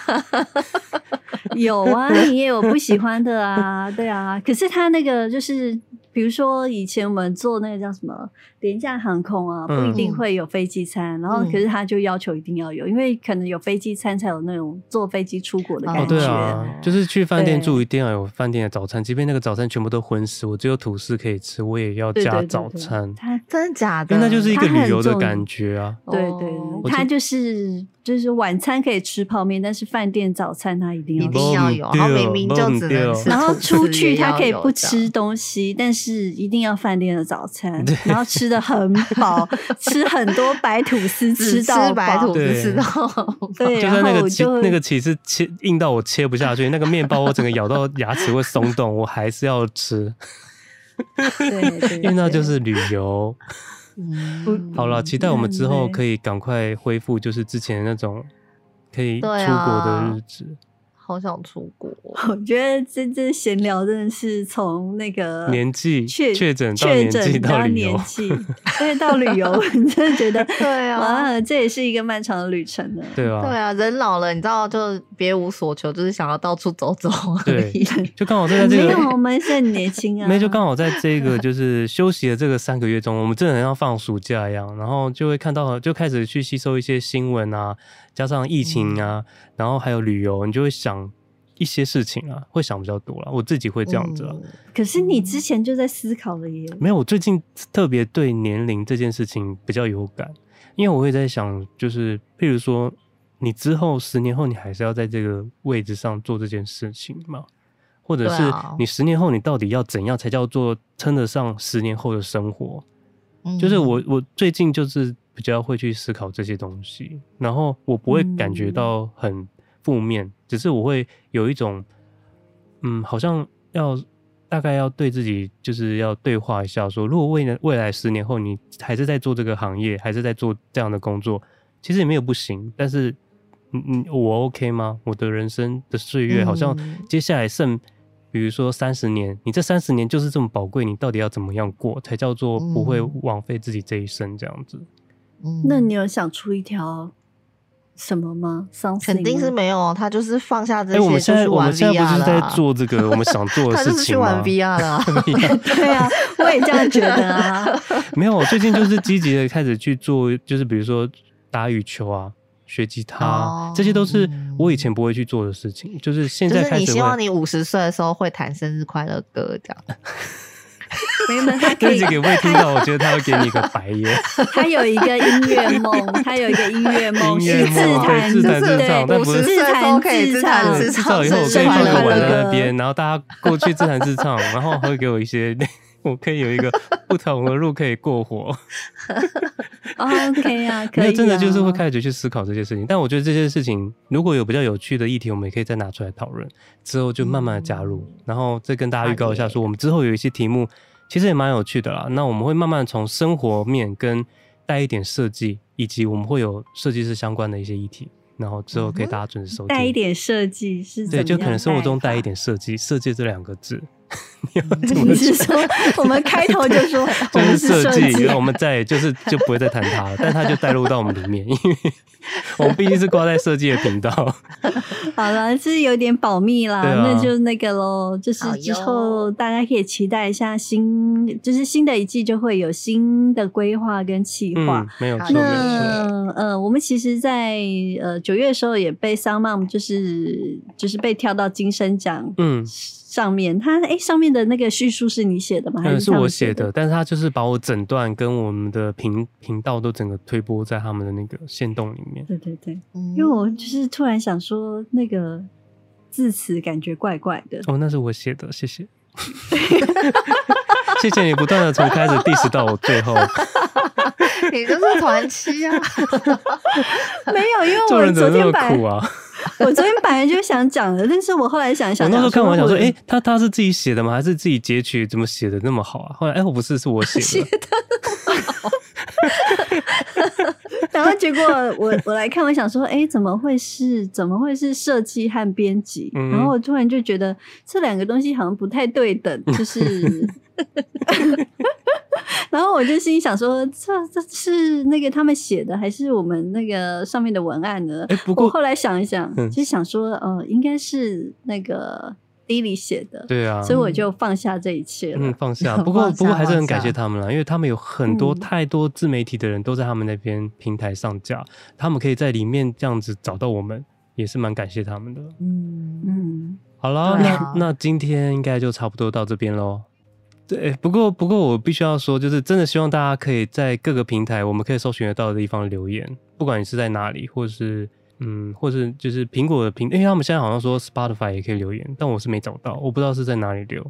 S1: 有啊，你也有不喜欢的啊，对啊，可是他那个就是。比如说以前我们坐那个叫什么廉价航空啊，不一定会有飞机餐，嗯、然后可是他就要求一定要有，因为可能有飞机餐才有那种坐飞机出国的感觉。
S3: 哦，对啊，就是去饭店住一定要有饭店的早餐，即便那个早餐全部都荤食，我只有吐司可以吃，我也要加早餐。
S1: 他
S2: 真的假的？
S3: 因为那就是一个旅游的感觉啊。
S1: 对对，对，他就是就是晚餐可以吃泡面，但是饭店早餐他一定要
S2: 一定要有，然后明明就只能吃，
S1: 然后出去他可以不吃东西，但是一定要饭店的早餐，然后吃的很饱，吃很多白吐司，吃到
S2: 白吐司吃到饱，
S1: 对，
S3: 就算那个起那个起司切硬到我切不下去，那个面包我整个咬到牙齿会松动，我还是要吃。
S1: 对，*laughs*
S3: 因为那就是旅游。嗯，好了，期待我们之后可以赶快恢复，就是之前那种可以出国的日子。
S2: 好想出国，*laughs*
S1: 我觉得这这闲聊真的是从那个
S3: 年纪确确诊
S1: 确诊到年纪，再到旅游，*laughs* 你真的觉得
S2: 对啊，
S1: 这也是一个漫长的旅程呢。
S3: 对啊，
S2: 对啊，人老了，你知道，就别无所求，就是想要到处走走而已。
S3: 对，*laughs* 就刚好在这个，
S1: 没有，我们是很年轻啊。
S3: 没，就刚好在这个就是休息的这个三个月中，我们真的像放暑假一样，然后就会看到，就开始去吸收一些新闻啊。加上疫情啊，嗯、然后还有旅游，你就会想一些事情啊，会想比较多了。我自己会这样子啊。
S1: 嗯、可是你之前就在思考了耶？
S3: 没有，我最近特别对年龄这件事情比较有感，因为我会在想，就是譬如说，你之后十年后，你还是要在这个位置上做这件事情吗？或者是你十年后，你到底要怎样才叫做称得上十年后的生活？嗯、就是我，我最近就是。比较会去思考这些东西，然后我不会感觉到很负面，嗯、只是我会有一种，嗯，好像要大概要对自己就是要对话一下说，说如果未来未来十年后你还是在做这个行业，还是在做这样的工作，其实也没有不行，但是，嗯嗯，我 OK 吗？我的人生的岁月好像接下来剩，比如说三十年，你这三十年就是这么宝贵，你到底要怎么样过才叫做不会枉费自己这一生这样子？
S1: 那你有想出一条什么吗？
S2: 肯定是没有，他就是放下这些。
S3: 哎，我们现在
S2: 我
S3: 们现在不是在做这个我们想做的事情吗？他就是去
S2: 玩 VR 了。*laughs* *laughs*
S1: 对啊，我也这样觉得啊。*laughs*
S3: 没有，我最近就是积极的开始去做，就是比如说打羽球啊，学吉他，这些都是我以前不会去做的事情。就是现在开始，就是
S2: 你希望你五十岁的时候会弹生日快乐歌这样。
S1: 没门，他可以。
S3: 给未听到，我觉得他会给你一个白眼。
S1: 他有一个音乐梦，他有一个音乐梦，是自弹
S3: 自唱，但不是
S1: 自弹自唱。
S3: 自唱以后我可以放个碗在那边，然后大家过去自弹自唱，然后会给我一些，我可以有一个不同的路可以过活。
S1: OK 啊，*laughs* 可以。
S3: 真的就是会开始去思考这些事情，但我觉得这些事情如果有比较有趣的议题，我们也可以再拿出来讨论，之后就慢慢的加入，然后再跟大家预告一下，说我们之后有一些题目。其实也蛮有趣的啦。那我们会慢慢从生活面跟带一点设计，以及我们会有设计师相关的一些议题，然后之后给大家准时收听。
S1: 带一点设计是？
S3: 对，就可能生活中带一点设计，设计这两个字。*laughs*
S1: 你是说我们开头就说 *laughs*
S3: 就是设计，然后我们再就是就不会再谈它了，*laughs* 但它就带入到我们里面，因为我们毕竟是挂在设计的频道。
S1: 好了，是有点保密啦，啊、那就那个喽，就是之后大家可以期待一下新，就是新的一季就会有新的规划跟企划、
S3: 嗯，没有错，那没错。
S1: 呃，我们其实在，在呃九月的时候也被 SoundMom 就是就是被跳到金声奖，嗯。上面他哎、欸，上面的那个叙述是你写的吗？还是，
S3: 是我写的？但是他就是把我整段跟我们的频频道都整个推播在他们的那个线动里面。
S1: 对对对，因为我就是突然想说，那个字词感觉怪怪的。
S3: 哦，那是我写的，谢谢。*laughs* 谢谢你不断的从开始 diss 到我最后。*laughs*
S2: 你就是传奇啊！*laughs*
S1: 没有，因为我昨天苦啊。我昨天本来就想讲的，但是我后来想想，
S3: 我那时候看完想说，哎、欸，他他是自己写的吗？还是自己截取？怎么写的那么好啊？后来，哎、欸，我不是，是我写的。
S1: 然后结果我我来看，我想说，哎、欸，怎么会是？怎么会是设计和编辑？嗯、然后我突然就觉得这两个东西好像不太对等，就是。*laughs* *laughs* 然后我就心想说，这这是那个他们写的，还是我们那个上面的文案呢？
S3: 哎，不过
S1: 我后来想一想，就想说，呃，应该是那个第一里写的，
S3: 对啊，
S1: 所以我就放下这一切了。
S3: 嗯，放下。*laughs* 不过不过还是很感谢他们啦，因为他们有很多、嗯、太多自媒体的人都在他们那边平台上架，他们可以在里面这样子找到我们，也是蛮感谢他们的。嗯嗯，好了，啊、那那今天应该就差不多到这边喽。对，不过不过我必须要说，就是真的希望大家可以在各个平台我们可以搜寻得到的地方留言，不管你是在哪里，或者是。嗯，或是就是苹果的评，因为他们现在好像说 Spotify 也可以留言，但我是没找到，我不知道是在哪里留。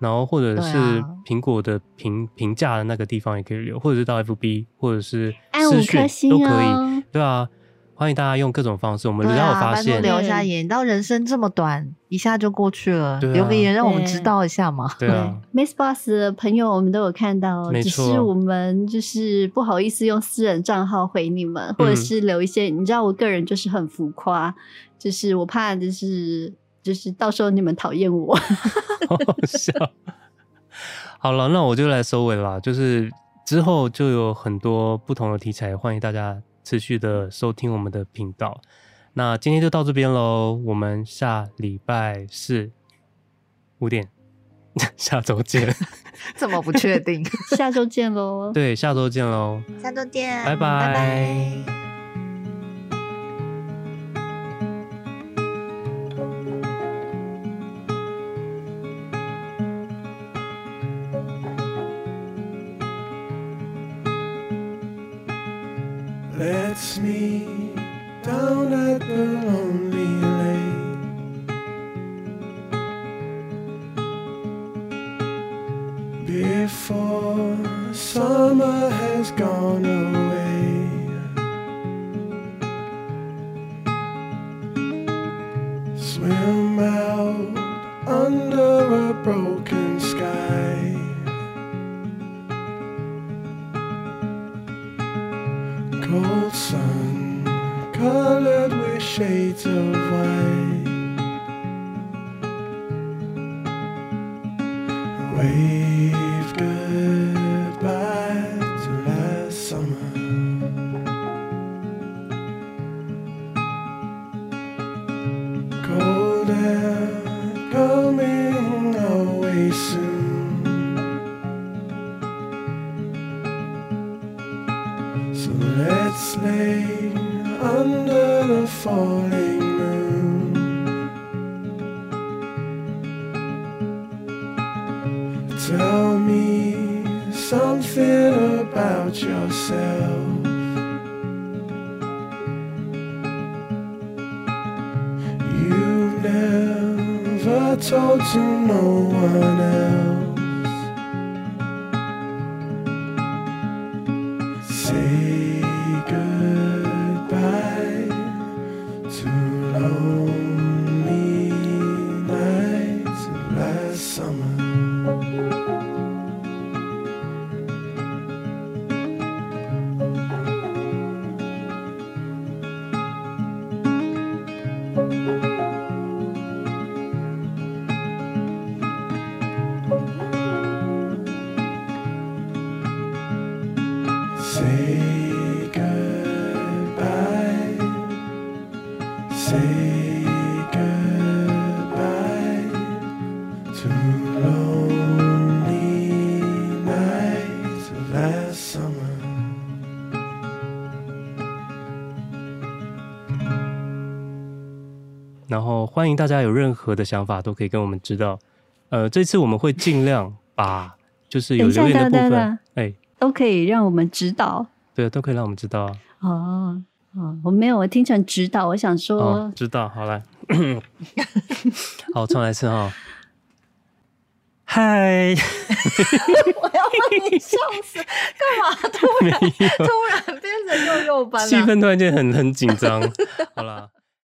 S3: 然后或者是苹果的评评价的那个地方也可以留，或者是到 FB 或者是私讯都可以。对啊。欢迎大家用各种方式，我们只要有发现，
S2: 留一下言。到人生这么短，一下就过去了，留个言让我们知道一下嘛。
S3: 对啊
S1: ，MixerBox 的朋友我们都有看到，只是我们就是不好意思用私人账号回你们，或者是留一些。你知道我个人就是很浮夸，就是我怕就是就是到时候你们讨厌我。
S3: 好 *laughs* 好笑。好了，那我就来收尾了，就是之后就有很多不同的题材，欢迎大家。持续的收听我们的频道，那今天就到这边喽，我们下礼拜四五点，*laughs* 下周见。*laughs*
S2: 怎么不确定？*laughs*
S1: 下周见喽。
S3: 对，下周见喽。
S2: 下周见。
S3: 拜拜。拜拜。that's
S5: me down at the lonely lake. Before summer has gone away, swim out under a broken. 谁走？
S3: 欢迎大家有任何的想法都可以跟我们知道。呃，这次我们会尽量把 *laughs* 就是有留言的部分，哎、欸，
S1: 都可以让我们知道。
S3: 对，都可以让我们知道。
S1: 哦哦，我没有，我听成指导，我想说，
S3: 哦、知道，好了，*laughs* 好，重来一次哈。嗨，*laughs*
S2: 我要把你笑死，干嘛突然突然变成幼幼班了？
S3: 气氛突然间很很紧张。好了。